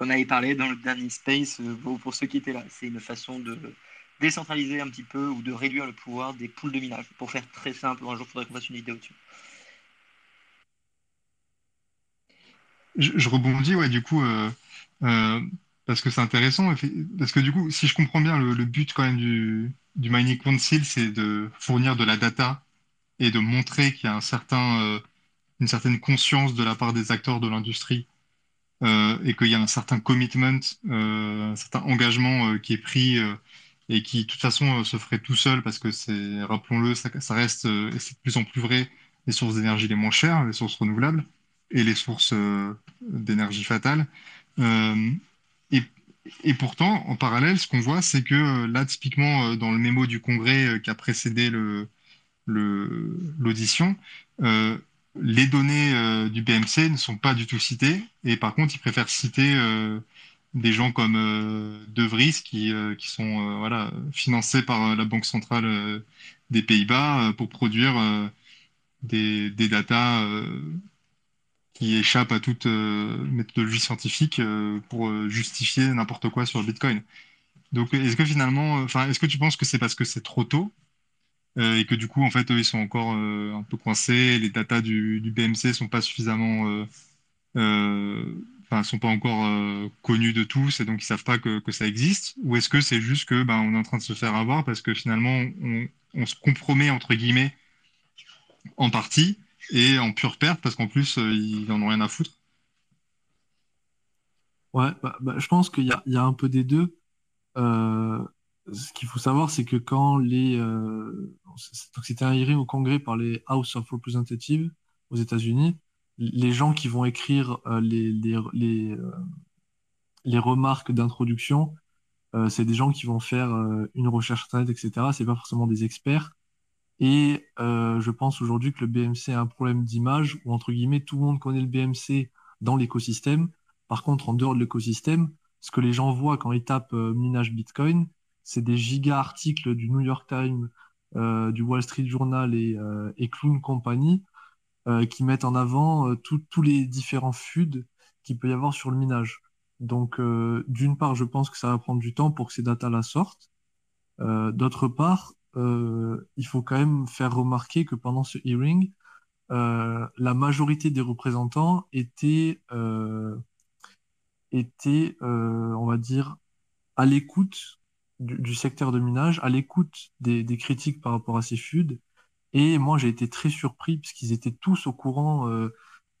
On avait parlé dans le dernier space, pour ceux qui étaient là, c'est une façon de décentraliser un petit peu ou de réduire le pouvoir des poules de minage. Pour faire très simple, un jour, il faudrait qu'on fasse une vidéo dessus. Je, rebondis, ouais, du coup, euh, euh, parce que c'est intéressant, parce que du coup, si je comprends bien, le, but quand même du, du Mining Council, c'est de fournir de la data et de montrer qu'il y a euh, une certaine conscience de la part des acteurs de l'industrie et qu'il y a un certain commitment, un certain engagement qui est pris et qui de toute façon euh, se ferait tout seul parce que rappelons-le, ça, reste, euh, et c'est de plus en plus vrai, les sources d'énergie les moins chères, les sources renouvelables et les sources euh, d'énergie fatale. et, pourtant, en parallèle, ce qu'on voit, c'est que là, typiquement, dans le mémo du Congrès qui a précédé l'audition, les données du BMC ne sont pas du tout citées, et par contre, ils préfèrent citer des gens comme euh, De Vries qui, euh, sont euh, voilà, financés par la Banque centrale des Pays-Bas pour produire des, des datas qui échappent à toute méthodologie scientifique pour justifier n'importe quoi sur le Bitcoin. Donc, est-ce que finalement, enfin, est-ce que tu penses que c'est parce que c'est trop tôt et que du coup, en fait, eux, ils sont encore un peu coincés, les datas du, du BMC sont pas suffisamment enfin, sont pas encore euh, connus de tous et donc ils savent pas que, ça existe. Ou est-ce que c'est juste que ben, on est en train de se faire avoir parce que finalement on, se compromet entre guillemets en partie et en pure perte parce qu'en plus euh, ils en ont rien à foutre? Ouais, bah, bah, je pense qu'il y a, un peu des deux. Euh, ce qu'il faut savoir, c'est que quand les. c'était un hearing au Congrès par les House of Representatives aux États-Unis, les gens qui vont écrire euh, les, les, les, euh, les remarques d'introduction, euh, c'est des gens qui vont faire une recherche internet, etc. C'est pas forcément des experts. Et je pense aujourd'hui que le BMC a un problème d'image où, entre guillemets, tout le monde connaît le BMC dans l'écosystème. Par contre, en dehors de l'écosystème, ce que les gens voient quand ils tapent minage Bitcoin, c'est des giga articles du New York Times, du Wall Street Journal et, et Clown Company euh, qui mettent en avant euh, tous les différents FUD qu'il peut y avoir sur le minage. Donc, euh, d'une part, je pense que ça va prendre du temps pour que ces datas-là sortent. D'autre part, euh, il faut quand même faire remarquer que pendant ce hearing, euh, la majorité des représentants étaient, euh, étaient on va dire, à l'écoute du, secteur de minage, à l'écoute des, critiques par rapport à ces FUD. Et moi, j'ai été très surpris puisqu'ils étaient tous au courant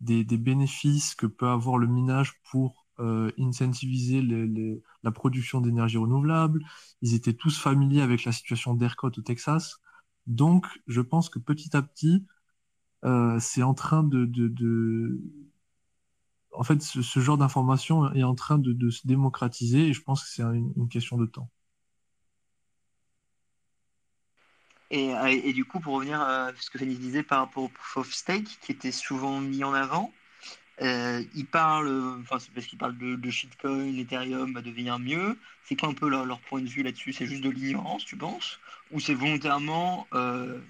des, des, bénéfices que peut avoir le minage pour euh, incentiviser la production d'énergie renouvelable. Ils étaient tous familiers avec la situation d'ERCOT au Texas. Donc, je pense que petit à petit, euh, c'est en train de, de, En fait, ce, genre d'information est en train de, se démocratiser et je pense que c'est une, question de temps. Et, et, du coup, pour revenir à ce que Fanny disait par rapport au proof of stake, qui était souvent mis en avant, euh, ils parlent, enfin, c'est parce qu'ils parlent de, shitcoin, Ethereum va devenir mieux. C'est quoi un peu leur, point de vue là-dessus? C'est juste de l'ignorance, tu penses? Ou c'est volontairement euh,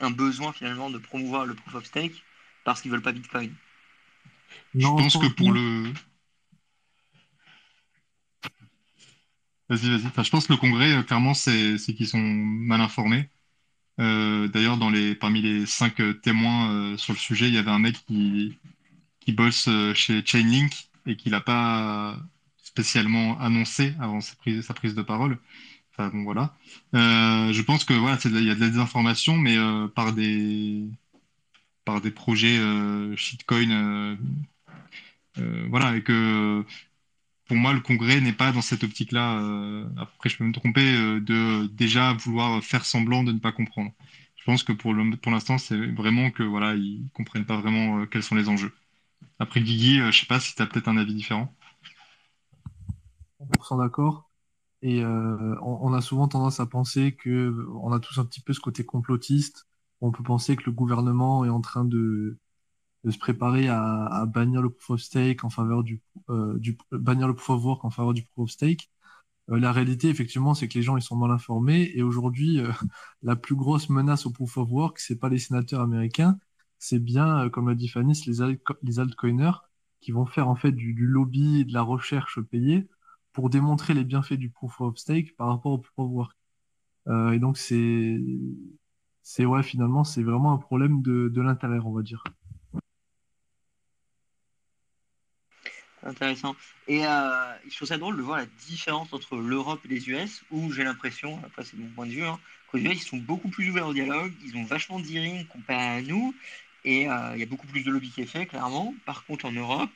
un besoin finalement de promouvoir le proof of stake parce qu'ils veulent pas Bitcoin? Je pense que pour le. Vas-y, vas-y. Enfin, je pense que le Congrès, euh, clairement, c'est qu'ils sont mal informés. D'ailleurs, dans les, parmi les cinq témoins sur le sujet, il y avait un mec qui, qui bosse euh, chez Chainlink et qui l'a pas spécialement annoncé avant sa prise, de parole. Bon, voilà. Euh, je pense que voilà, il y a de la désinformation, mais euh, par des par des projets shitcoin, voilà, et que pour moi, le Congrès n'est pas dans cette optique-là. après, je peux me tromper de déjà vouloir faire semblant de ne pas comprendre. Je pense que pour l'instant, c'est vraiment que voilà, ils comprennent pas vraiment quels sont les enjeux. Après Guigui, euh, je sais pas si tu as peut-être un avis différent. 100% d'accord. Et euh, on, a souvent tendance à penser que on a tous un petit peu ce côté complotiste. On peut penser que le gouvernement est en train de, se préparer à, bannir le proof of stake en faveur du, euh, bannir le proof of work en faveur du proof of stake. la réalité, effectivement, c'est que les gens ils sont mal informés. Et aujourd'hui, la plus grosse menace au proof of work, c'est pas les sénateurs américains, c'est bien, euh, comme l'a dit Fanny, les, les altcoiners qui vont faire en fait du, lobby et de la recherche payée pour démontrer les bienfaits du proof of stake par rapport au proof of work. Euh, et donc c'est, c'est ouais, finalement, c'est vraiment un problème de, de l'intérieur, on va dire. Intéressant. Et euh, je trouve ça drôle de voir la différence entre l'Europe et les US, où j'ai l'impression, après c'est mon point de vue, hein, qu'aux US ils sont beaucoup plus ouverts au dialogue, ils ont vachement d'hearing comparé à nous, et euh, il y a beaucoup plus de lobby qui est fait, clairement. Par contre, en Europe,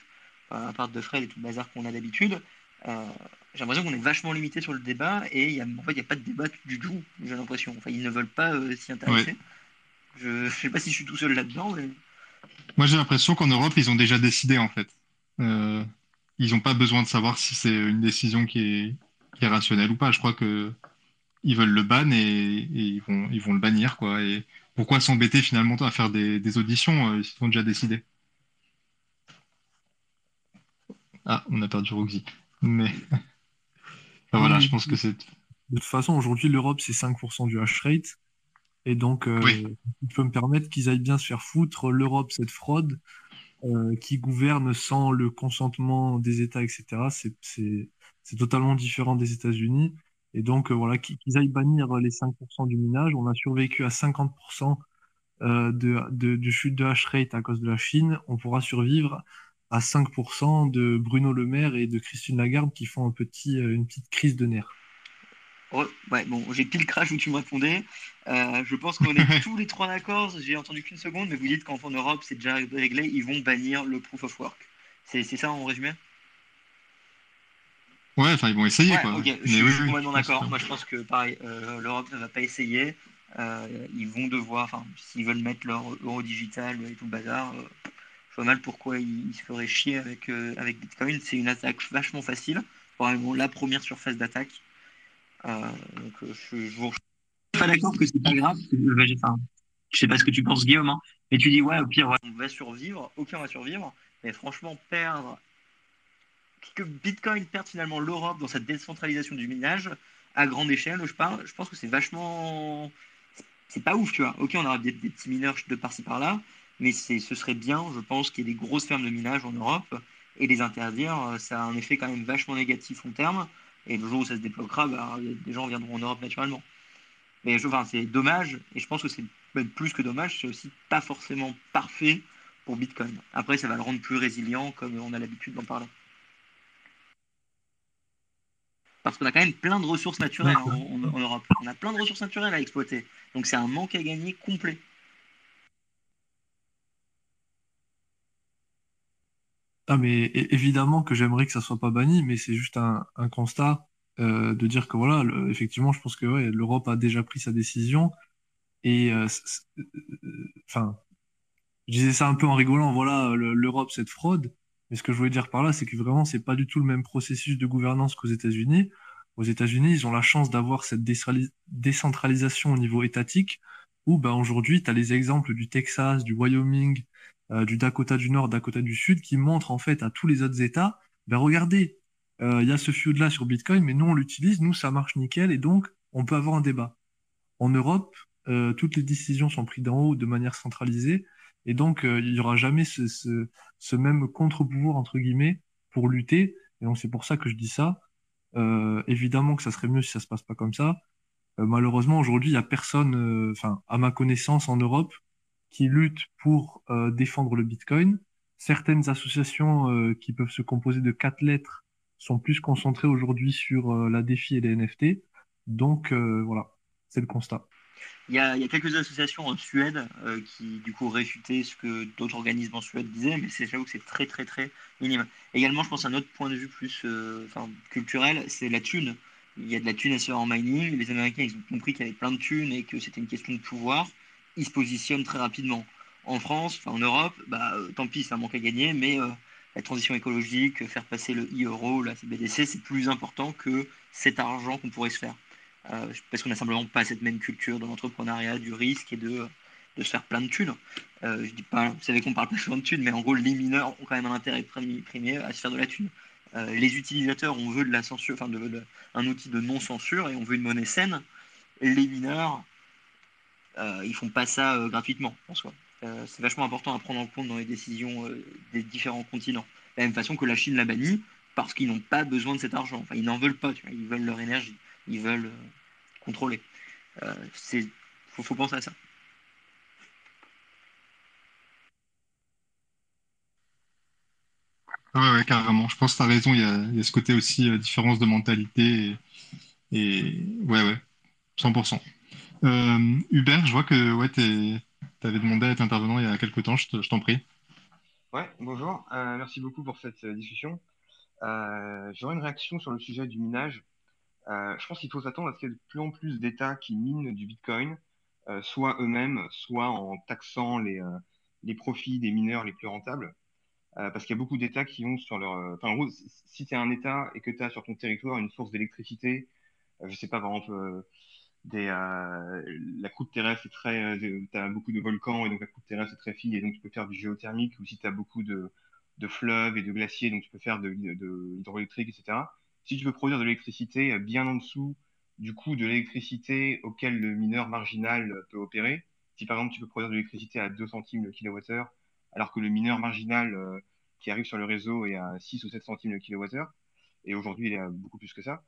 euh, à part de Fred et tout le bazar qu'on a d'habitude, euh, j'ai l'impression qu'on est vachement limité sur le débat et y a, en fait, il n'y a pas de débat du tout, j'ai l'impression. Enfin, ils ne veulent pas s'y intéresser. Je ne sais pas si je suis tout seul là-dedans. Moi, j'ai l'impression qu'en Europe, ils ont déjà décidé, en fait. Ils n'ont pas besoin de savoir si c'est une décision qui est, qui est, rationnelle ou pas. Je crois que ils veulent le ban et, et, ils, vont, ils vont le bannir, quoi. Et pourquoi s'embêter finalement à faire des, auditions euh, s'ils ont déjà décidé Ah, on a perdu Roxy. Mais voilà, je pense que c'est. De toute façon, aujourd'hui, l'Europe, c'est 5% du hash rate. Et donc, euh, il peut me permettre qu'ils aillent bien se faire foutre. L'Europe, cette fraude euh, qui gouverne sans le consentement des États, etc. C'est totalement différent des États-Unis. Et donc, euh, voilà, qu'ils aillent bannir les 5% du minage. On a survécu à 50% euh, de, de, chute de hash rate à cause de la Chine. On pourra survivre à 5% de Bruno Le Maire et de Christine Lagarde qui font euh, une petite crise de nerfs. Ouais, bon, j'ai pile crash où tu me répondais. je pense qu'on est tous les trois d'accord. J'ai entendu qu'une seconde, mais vous dites qu'en Europe, c'est déjà réglé. Ils vont bannir le proof of work. C'est ça en résumé? Ouais, enfin, ils vont essayer, quoi. je, suis complètement d'accord. Moi, je pense que, pareil, euh, l'Europe ne va pas essayer. Euh, ils vont devoir, enfin, s'ils veulent mettre leur euro digital et tout le bazar, euh, je vois mal pourquoi ils, se feraient chier avec, avec Bitcoin. C'est une attaque vachement facile. Vraiment la première surface d'attaque. Donc, je, je vous suis pas d'accord que c'est pas grave. Enfin, je sais pas ce que tu penses, Guillaume, hein, mais tu dis, ouais, au pire, on va survivre. Ok, on va survivre. Mais franchement, perdre que Bitcoin perde finalement l'Europe dans cette décentralisation du minage à grande échelle, je parle, je pense que c'est vachement. C'est pas ouf, tu vois. Ok, on aura des, petits mineurs de par-ci par-là, mais ce serait bien, je pense, qu'il y ait des grosses fermes de minage en Europe et les interdire, ça a un effet quand même vachement négatif long terme. Et le jour où ça se débloquera, bah, des gens viendront en Europe naturellement. Mais je, enfin, c'est dommage, et je pense que c'est même plus que dommage, c'est aussi pas forcément parfait pour Bitcoin. Après, ça va le rendre plus résilient, comme on a l'habitude d'en parler. Parce qu'on a quand même plein de ressources naturelles en, en, Europe. On a plein de ressources naturelles à exploiter. Donc c'est un manque à gagner complet. Ah, mais évidemment que j'aimerais que ça soit pas banni, mais c'est juste un, constat euh, de dire que voilà, effectivement, je pense que l'Europe a déjà pris sa décision. Et euh, enfin, je disais ça un peu en rigolant, voilà, l'Europe, cette fraude. Mais ce que je voulais dire par là, c'est que vraiment, c'est pas du tout le même processus de gouvernance qu'aux États-Unis. Aux États-Unis, ils ont la chance d'avoir cette décentralisation au niveau étatique, où ben, aujourd'hui, tu as les exemples du Texas, du Wyoming, euh, du Dakota du Nord, Dakota du Sud, qui montrent en fait à tous les autres États, ben regardez, euh, il y a ce feud-là sur Bitcoin, mais nous on l'utilise, nous ça marche nickel, et donc on peut avoir un débat. En Europe, euh, toutes les décisions sont prises d'en haut de manière centralisée, et donc il n'y aura jamais ce, ce, ce même contre-pouvoir, entre guillemets, pour lutter, et donc c'est pour ça que je dis ça. évidemment que ça serait mieux si ça se passe pas comme ça. malheureusement, aujourd'hui, il n'y a personne, enfin, à ma connaissance en Europe, qui luttent pour euh, défendre le Bitcoin. Certaines associations euh, qui peuvent se composer de quatre lettres sont plus concentrées aujourd'hui sur euh, la défi et les NFT. Donc voilà, c'est le constat. Il y, a, quelques associations en Suède qui du coup réfutaient ce que d'autres organismes en Suède disaient, mais c'est j'avoue que c'est très très très minime. Également, je pense à un autre point de vue plus culturel, c'est la thune. Il y a de la thune à se faire en mining. Les Américains ils ont compris qu'il y avait plein de thunes et que c'était une question de pouvoir il se positionne très rapidement. En France, en Europe, bah, euh, tant pis, ça manque à gagner, mais euh, la transition écologique, faire passer le e-euro, la CBDC, c'est plus important que cet argent qu'on pourrait se faire. Euh, parce qu'on n'a simplement pas cette même culture de l'entrepreneuriat, du risque et de, de se faire plein de thunes. je dis pas, vous savez qu'on parle pas souvent de thunes, mais en gros, les mineurs ont quand même un intérêt premier à se faire de la thune. les utilisateurs, on veut de la censure, enfin, de, un outil de non-censure et on veut une monnaie saine. Les mineurs, euh, ils font pas ça euh, gratuitement en soi. Euh, c'est vachement important à prendre en compte dans les décisions des différents continents. De la même façon que la Chine l'a banni parce qu'ils n'ont pas besoin de cet argent. Enfin, ils n'en veulent pas, ils veulent leur énergie, ils veulent contrôler. Il faut, penser à ça. Ouais, carrément. Je pense que tu as raison. Il y, a, ce côté aussi, différence de mentalité. Et, et ouais, ouais, 100%. Euh, Hubert, je vois que tu avais demandé à être intervenant il y a quelques temps, je t'en prie. Ouais, bonjour, euh, merci beaucoup pour cette euh, discussion. J'aurais une réaction sur le sujet du minage. je pense qu'il faut s'attendre à ce qu'il y ait de plus en plus d'États qui minent du Bitcoin, soit eux-mêmes, soit en taxant les, les profits des mineurs les plus rentables. parce qu'il y a beaucoup d'États qui ont sur leur. Enfin, en gros, si tu es un État et que tu as sur ton territoire une source d'électricité, je sais pas, par exemple, euh, la croûte terrestre est très, euh, tu beaucoup de volcans et donc la croûte terrestre est très fine et donc tu peux faire du géothermique ou si tu as beaucoup de, fleuves et de glaciers donc tu peux faire de, de l'hydroélectrique, etc. Si tu veux produire de l'électricité euh, bien en dessous du coût de l'électricité auquel le mineur marginal peut opérer, si par exemple tu peux produire de l'électricité à 2 centimes le kilowattheure alors que le mineur marginal qui arrive sur le réseau est à 6 ou 7 centimes le kilowattheure, et aujourd'hui il est à beaucoup plus que ça,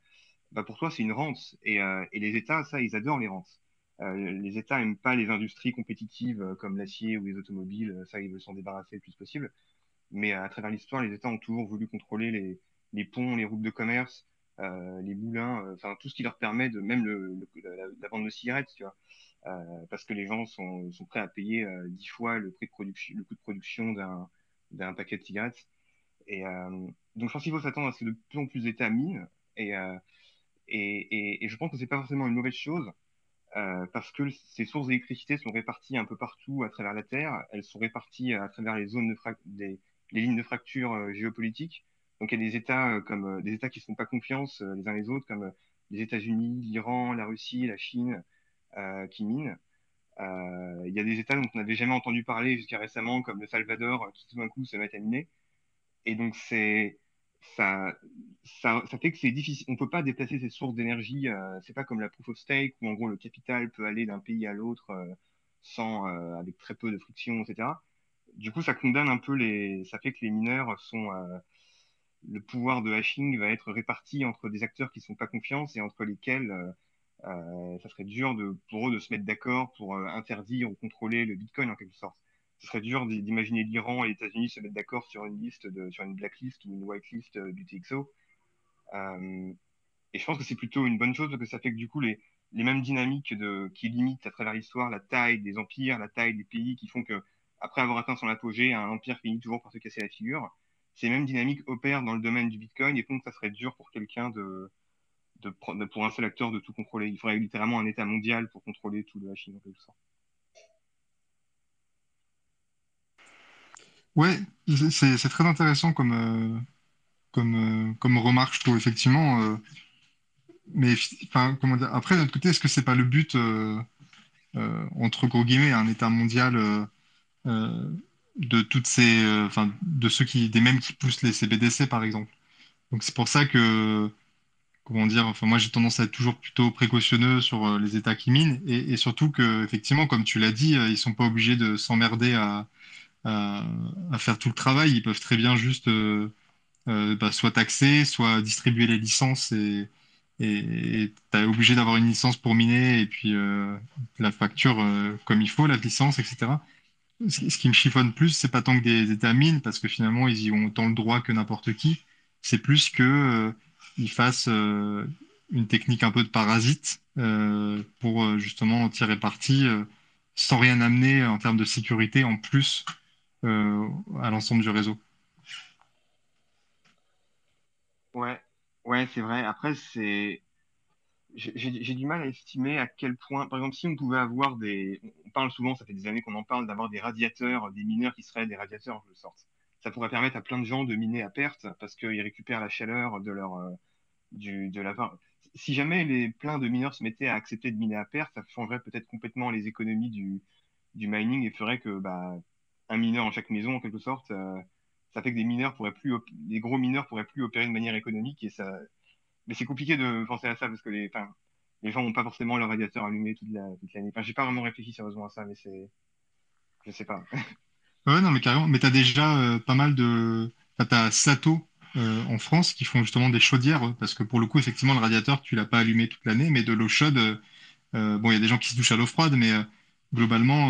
bah pour toi, c'est une rente. Et, euh, et, les États, ça, ils adorent les rentes. Euh, les États n'aiment pas les industries compétitives euh, comme l'acier ou les automobiles. Ça, ils veulent s'en débarrasser le plus possible. Mais à travers l'histoire, les États ont toujours voulu contrôler les, les ponts, les routes de commerce, euh, les moulins, enfin tout ce qui leur permet de même le, la, vente de cigarettes, tu vois, euh, parce que les gens sont, sont prêts à payer dix fois le prix de production, le coût de production d'un d'un paquet de cigarettes. Et donc je pense qu'il faut s'attendre à ce que de plus en plus d'États minent et et, je pense que c'est pas forcément une mauvaise chose euh, parce que ces sources d'électricité sont réparties un peu partout à travers la Terre. Elles sont réparties à travers les zones de des, les lignes de fracture euh, géopolitiques. Donc il y a des États euh, comme euh, des États qui ne font pas confiance les uns les autres, comme les États-Unis, l'Iran, la Russie, la Chine, qui minent. Il y a des États dont on n'avait jamais entendu parler jusqu'à récemment, comme le Salvador, qui tout d'un coup se mettent à miner. Et donc c'est ça, fait que c'est difficile. On peut pas déplacer ces sources d'énergie. Euh, c'est pas comme la proof of stake où en gros le capital peut aller d'un pays à l'autre euh, euh, avec très peu de friction, etc. Du coup, ça condamne un peu les. Ça fait que les mineurs sont. Euh, le pouvoir de hashing va être réparti entre des acteurs qui sont pas confiants et entre lesquels ça serait dur de, pour eux de se mettre d'accord pour interdire ou contrôler le Bitcoin en quelque sorte. Ce serait dur d'imaginer l'Iran et les États-Unis se mettre d'accord sur une liste, sur une blacklist ou une whitelist du TXO. et je pense que c'est plutôt une bonne chose parce que ça fait que du coup les, mêmes dynamiques qui limitent à travers l'histoire la taille des empires, la taille des pays, qui font que après avoir atteint son apogée, un empire finit toujours par se casser la figure. Ces mêmes dynamiques opèrent dans le domaine du Bitcoin et donc ça serait dur pour quelqu'un de, de, pour un seul acteur de tout contrôler. Il faudrait littéralement un État mondial pour contrôler tout le Chine en quelque. Ouais, c'est très intéressant comme, euh, comme, euh, comme remarque, je trouve, effectivement. Euh, mais comment dire, après, d'un autre côté, est-ce que c'est pas le but, euh, euh, entre gros guillemets, un État mondial euh, de toutes ces, enfin, de ceux qui, des mêmes qui poussent les CBDC, par exemple? Donc c'est pour ça que, comment dire, enfin, moi j'ai tendance à être toujours plutôt précautionneux sur les États qui minent, et, surtout que, effectivement, comme tu l'as dit, ils sont pas obligés de s'emmerder à, à, faire tout le travail. Ils peuvent très bien juste bah, soit taxer, soit distribuer les licences et tu es obligé d'avoir une licence pour miner et puis euh, la facture euh, comme il faut, la licence, etc. Ce, qui me chiffonne plus, c'est pas tant que des États minent, parce que finalement, ils y ont autant le droit que n'importe qui. C'est plus que euh, ils fassent une technique un peu de parasite pour justement tirer parti sans rien amener en termes de sécurité en plus à l'ensemble du réseau. Ouais, Ouais, c'est vrai. Après, c'est j'ai du mal à estimer à quel point, par exemple, si on pouvait avoir des, on parle souvent, ça fait des années qu'on en parle, d'avoir des radiateurs, des mineurs qui seraient des radiateurs en quelque sorte. Ça pourrait permettre à plein de gens de miner à perte parce qu'ils récupèrent la chaleur de leur, euh, du, de la, si jamais les plein de mineurs se mettaient à accepter de miner à perte, ça changerait peut-être complètement les économies du, du mining et ferait que, bah, un mineur en chaque maison, en quelque sorte, euh, ça fait que des mineurs pourraient plus, les gros mineurs pourraient plus opérer de manière économique et ça, mais c'est compliqué de penser à ça parce que les, les gens n'ont pas forcément leur radiateur allumé toute la, l'année. Enfin, j'ai pas vraiment réfléchi sérieusement à ça, mais c'est, je sais pas. ouais, non, mais carrément. Mais t'as déjà euh, pas mal de, enfin, t'as Sato euh, en France qui font justement des chaudières parce que pour le coup, effectivement, le radiateur, tu l'as pas allumé toute l'année, mais de l'eau chaude. Euh, bon, il y a des gens qui se douchent à l'eau froide, mais globalement,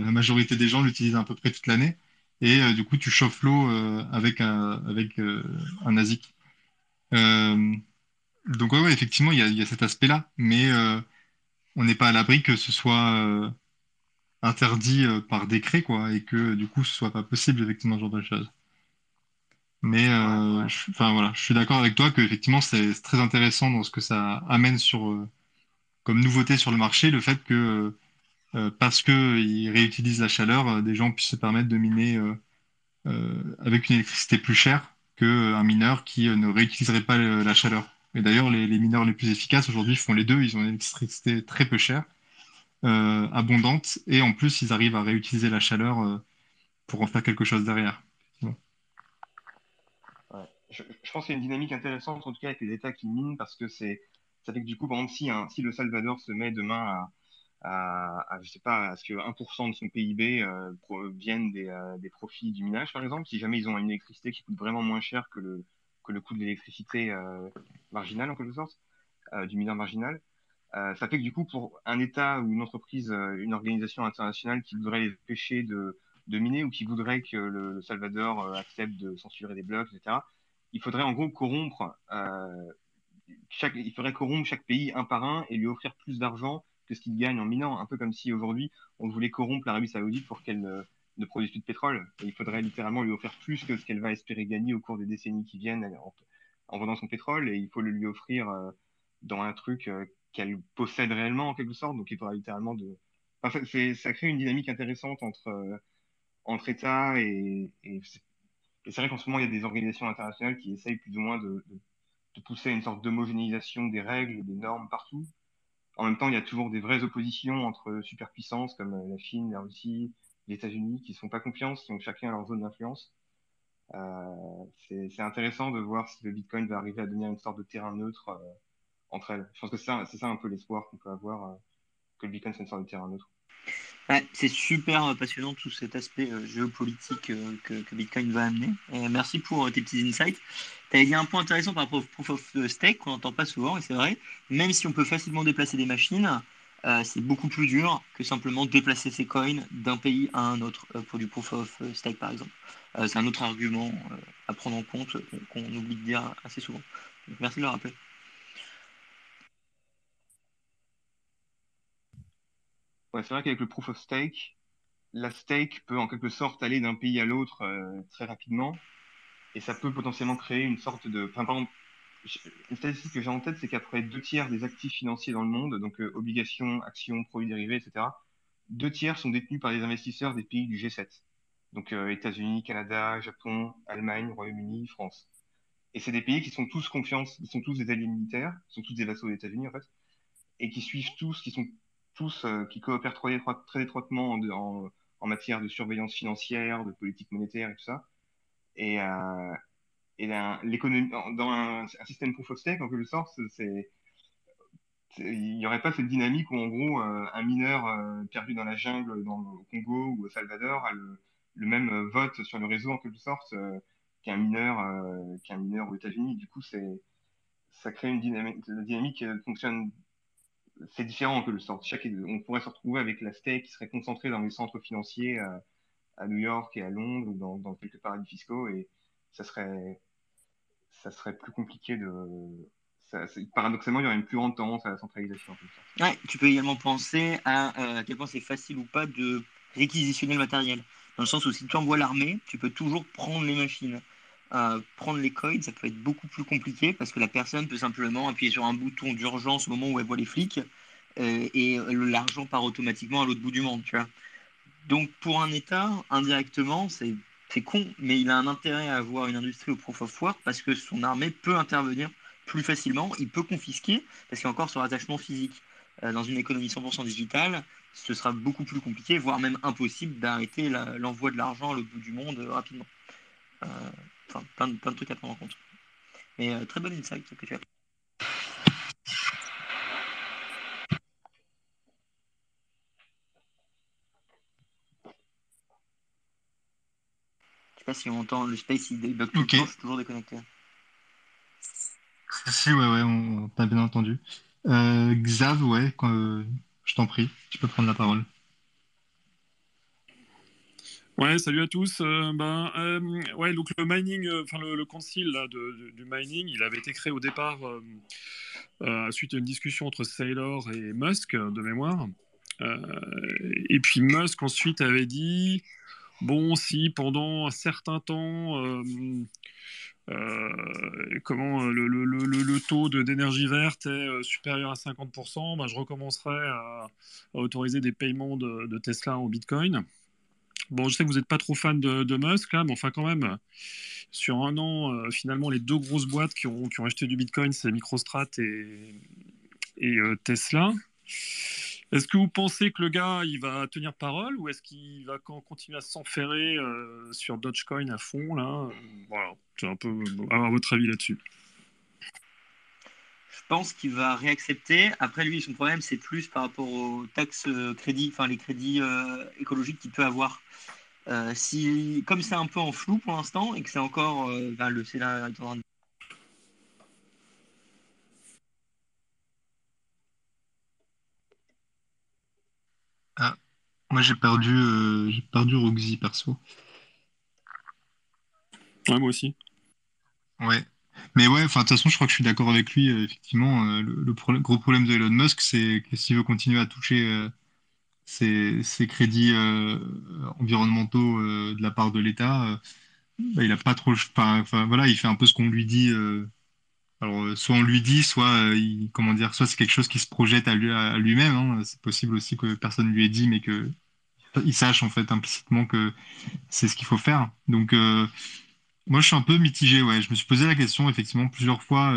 la majorité des gens l'utilisent à peu près toute l'année. Et euh, du coup, tu chauffes l'eau euh, avec un, avec, euh, un ASIC. donc, ouais, ouais, effectivement, il y a, y a cet aspect-là. Mais on n'est pas à l'abri que ce soit interdit par décret, quoi, et que du coup, ce soit pas possible, effectivement, ce genre de choses. Mais Je, enfin, voilà, je suis d'accord avec toi que effectivement c'est très intéressant dans ce que ça amène sur comme nouveauté sur le marché, le fait que euh, parce qu'ils réutilisent la chaleur, euh, des gens puissent se permettre de miner euh, avec une électricité plus chère qu'un mineur qui ne réutiliserait pas la chaleur. Et d'ailleurs, les, mineurs les plus efficaces aujourd'hui font les deux. Ils ont une électricité très peu chère, abondante, et en plus, ils arrivent à réutiliser la chaleur pour en faire quelque chose derrière. Je, pense qu'il y a une dynamique intéressante, en tout cas avec les États qui minent, parce que c'est ça fait que du coup, par exemple, si, si le Salvador se met demain à, à, je sais pas, à ce que 1% de son PIB euh, euh, des, profits du minage, par exemple, si jamais ils ont une électricité qui coûte vraiment moins cher que le, le coût de l'électricité euh, marginale, en quelque sorte, euh, du mineur marginal, ça fait que du coup, pour un État ou une entreprise, une organisation internationale qui voudrait les empêcher de, miner ou qui voudrait que le, Salvador accepte de censurer des blocs, etc., il faudrait en gros corrompre chaque, il faudrait corrompre chaque pays un par un et lui offrir plus d'argent que ce qu'il gagne en minant. Un peu comme si aujourd'hui, on voulait corrompre l'Arabie Saoudite pour qu'elle ne, produise plus de pétrole. Il faudrait littéralement lui offrir plus que ce qu'elle va espérer gagner au cours des décennies qui viennent en, vendant son pétrole. Et il faut le lui offrir euh, dans un truc euh, qu'elle possède réellement, en quelque sorte. Donc il faudra littéralement de. Enfin, ça, crée une dynamique intéressante entre, euh, entre États et, et c'est vrai qu'en ce moment, il y a des organisations internationales qui essayent plus ou moins de, de, de pousser à une sorte d'homogénéisation des règles, des normes partout. En même temps, il y a toujours des vraies oppositions entre superpuissances comme euh, la Chine, la Russie, les États-Unis, qui ne font pas confiance, qui ont chacun leur zone d'influence. Euh, c'est intéressant de voir si le Bitcoin va arriver à devenir une sorte de terrain neutre euh, entre elles. Je pense que c'est ça, ça, un peu l'espoir qu'on peut avoir, que le Bitcoin soit une sorte de terrain neutre. C'est super passionnant tout cet aspect euh, géopolitique euh, que, Bitcoin va amener. Merci pour euh, tes petits insights. Tu as dit un point intéressant par rapport au proof of stake qu'on n'entend pas souvent, et c'est vrai, même si on peut facilement déplacer des machines, c'est beaucoup plus dur que simplement déplacer ses coins d'un pays à un autre pour du proof of stake par exemple. c'est un autre argument à prendre en compte qu'on oublie de dire assez souvent. merci de le rappeler. C'est vrai qu'avec le proof of stake, la stake peut en quelque sorte aller d'un pays à l'autre euh, très rapidement, et ça peut potentiellement créer une sorte de... Enfin, par exemple, une statistique que j'ai en tête, c'est qu'après deux tiers des actifs financiers dans le monde, donc euh, obligations, actions, produits dérivés, etc., deux tiers sont détenus par des investisseurs des pays du G7. Donc euh, États-Unis, Canada, Japon, Allemagne, Royaume-Uni, France. Et c'est des pays qui sont tous confiance, qui sont tous des alliés militaires, qui sont tous des vassaux des États-Unis en fait, et qui suivent tous, qui sont tous euh, qui coopèrent très, étroitement en, matière de surveillance financière, de politique monétaire et tout ça. Et, euh, et dans un, système proof of stake, en quelque sorte, il n'y aurait pas cette dynamique où en gros euh, un mineur perdu dans la jungle dans le Congo ou au Salvador a le, même vote sur le réseau en quelque sorte qu'un mineur qu'un mineur aux États-Unis. Du coup, ça crée une dynamique. La dynamique fonctionne c'est différent que le sort. Chaque, on pourrait se retrouver avec la qui serait concentrée dans les centres financiers à, à New York et à Londres ou dans, quelques paradis fiscaux et ça serait, ça serait plus compliqué de. Paradoxalement, il y aurait une plus grande tendance à la centralisation. Ouais, tu peux également penser euh, à quel point c'est facile ou pas de réquisitionner le matériel. Dans le sens où si tu envoies l'armée, tu peux toujours prendre les machines. Euh, prendre les coins, ça peut être beaucoup plus compliqué parce que la personne peut simplement appuyer sur un bouton d'urgence au moment où elle voit les flics euh, et l'argent part automatiquement à l'autre bout du monde, tu vois. Donc pour un État, indirectement, c'est con, mais il a un intérêt à avoir une industrie au proof of work parce que son armée peut intervenir plus facilement, il peut confisquer parce qu'il y a encore son attachement physique. Euh, dans une économie 100% digitale, ce sera beaucoup plus compliqué, voire même impossible d'arrêter l'envoi de l'argent à l'autre bout du monde rapidement. Enfin, plein de, plein de, trucs à prendre en compte. Mais euh, très bon insight que tu as. Je sais pas si on entend le space, il débug tout okay. je suis toujours déconnecté. Si, ouais, ouais, on t'a bien entendu. Euh, Xav, ouais, quand, euh, je t'en prie, tu peux prendre la parole. Ouais, salut à tous. Euh, ben, euh, ouais, donc le mining, euh, enfin le, le, concile là, du mining, il avait été créé au départ suite à une discussion entre Saylor et Musk de mémoire. et puis Musk ensuite avait dit bon, si pendant un certain temps, comment le, le, le taux d'énergie verte est supérieur à 50%, ben, je recommencerai à, autoriser des paiements de Tesla en Bitcoin. Bon, je sais que vous n'êtes pas trop fan de, Musk, là, mais enfin, quand même, sur un an, euh, finalement, les deux grosses boîtes qui ont, acheté du Bitcoin, c'est MicroStrat et, et euh, Tesla. Est-ce que vous pensez que le gars, il va tenir parole ou est-ce qu'il va continuer à s'enferrer euh, sur Dogecoin à fond, là? Voilà, c'est un peu avoir votre avis là-dessus. Je pense qu'il va réaccepter. Après, lui, son problème, c'est plus par rapport aux taxes crédits, enfin les crédits écologiques qu'il peut avoir. Euh, si, comme c'est un peu en flou pour l'instant et que c'est encore euh, le scénario Ah, moi j'ai perdu, euh, j'ai perdu Roxy perso. Ouais, moi aussi. Ouais. Mais ouais, enfin, de toute façon, je crois que je suis d'accord avec lui. effectivement, le, gros problème de Elon Musk, c'est que s'il veut continuer à toucher ces, crédits euh, environnementaux euh, de la part de l'État, euh, bah, il a pas trop. Enfin, voilà, il fait un peu ce qu'on lui dit. alors, soit on lui dit, soit comment dire, soit c'est quelque chose qui se projette à, lui, à lui-même. Hein. C'est possible aussi que personne lui ait dit, mais que il sache en fait implicitement que c'est ce qu'il faut faire. Donc moi, je suis un peu mitigé. Ouais, je me suis posé la question effectivement plusieurs fois,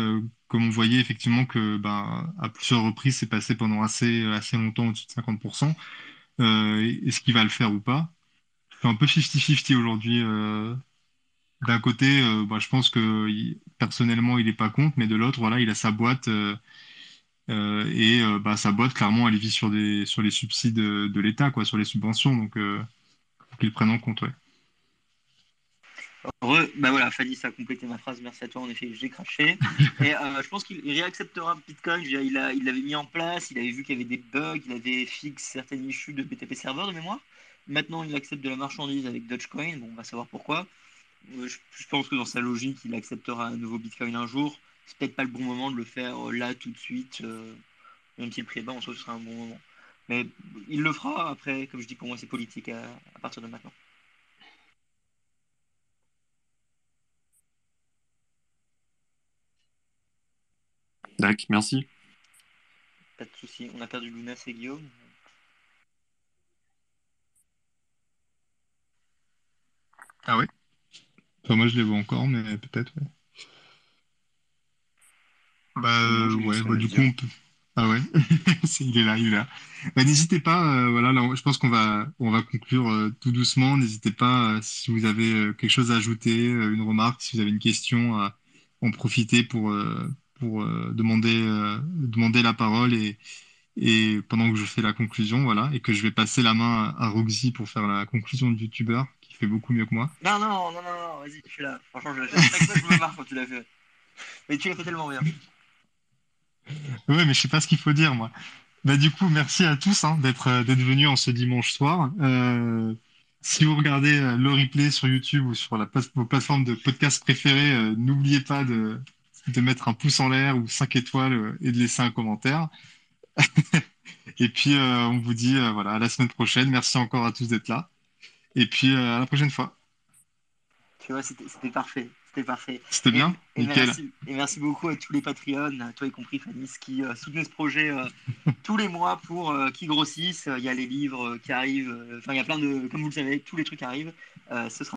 comme on voyait effectivement que, bah, à plusieurs reprises, c'est passé pendant assez assez longtemps au-dessus de 50%. Euh, est-ce qu'il va le faire ou pas? Je suis un peu 50-50 aujourd'hui. Euh, d'un côté, euh, bah, je pense que personnellement, il n'est pas contre, mais de l'autre, voilà, il a sa boîte. et bah, sa boîte, clairement, elle vit sur, des, sur les subsides de, l'État, quoi, sur les subventions. Donc, faut qu'ils prennent en compte, ouais. Heureux. Bah voilà, Fanny, ça a complété ma phrase. Merci à toi. En effet, j'ai craché. Et euh, je pense qu'il réacceptera Bitcoin. il l'avait mis en place. Il avait vu qu'il y avait des bugs. Il avait fixé certaines issues de BTP serveur de mémoire. Maintenant, il accepte de la marchandise avec Dogecoin. Bon, on va savoir pourquoi. Euh, je, pense que dans sa logique, il acceptera un nouveau Bitcoin un jour. C'est peut-être pas le bon moment de le faire euh, là tout de suite. même si le prix est bas, en soi, ce sera un bon moment. Mais il le fera après. Comme je dis, pour moi, c'est politique à partir de maintenant. D'accord, merci. Pas de souci. On a perdu Luna et Guillaume. Ah ouais? Enfin, Moi je les vois encore, mais peut-être. Ouais. Bah euh, ouais, bah, du coup on peut. Ah ouais, il est là, il est là. Bah, n'hésitez pas, euh, voilà, là, je pense qu'on va, on va conclure euh, tout doucement. N'hésitez pas, si vous avez quelque chose à ajouter, une remarque, si vous avez une question, à en profiter pour, pour euh, demander, euh, demander la parole et, et pendant que je fais la conclusion, voilà, et que je vais passer la main à, Roxy pour faire la conclusion du youtubeur qui fait beaucoup mieux que moi. Non, non, non, non, vas-y, je suis là. Franchement, je, chaque fois, je me marre quand tu l'as fait. Mais tu l'as fait tellement bien. Ouais, mais je sais pas ce qu'il faut dire, moi. Bah, du coup, merci à tous hein, d'être euh, venus en ce dimanche soir. si vous regardez le replay sur YouTube ou sur la, vos plateformes de podcast préférées, n'oubliez pas de, de mettre un pouce en l'air ou 5 étoiles euh, et de laisser un commentaire. et puis, euh, on vous dit euh, voilà, à la semaine prochaine. Merci encore à tous d'être là. Et puis, à la prochaine fois. Tu vois, c'était parfait. C'était parfait. C'était bien et, Merci, et merci beaucoup à tous les Patreons, toi y compris Fanny, qui soutenaient ce projet tous les mois pour qu'il grossisse. Il y a les livres qui arrivent. Enfin, il y a plein de. Comme vous le savez, tous les trucs arrivent. ce sera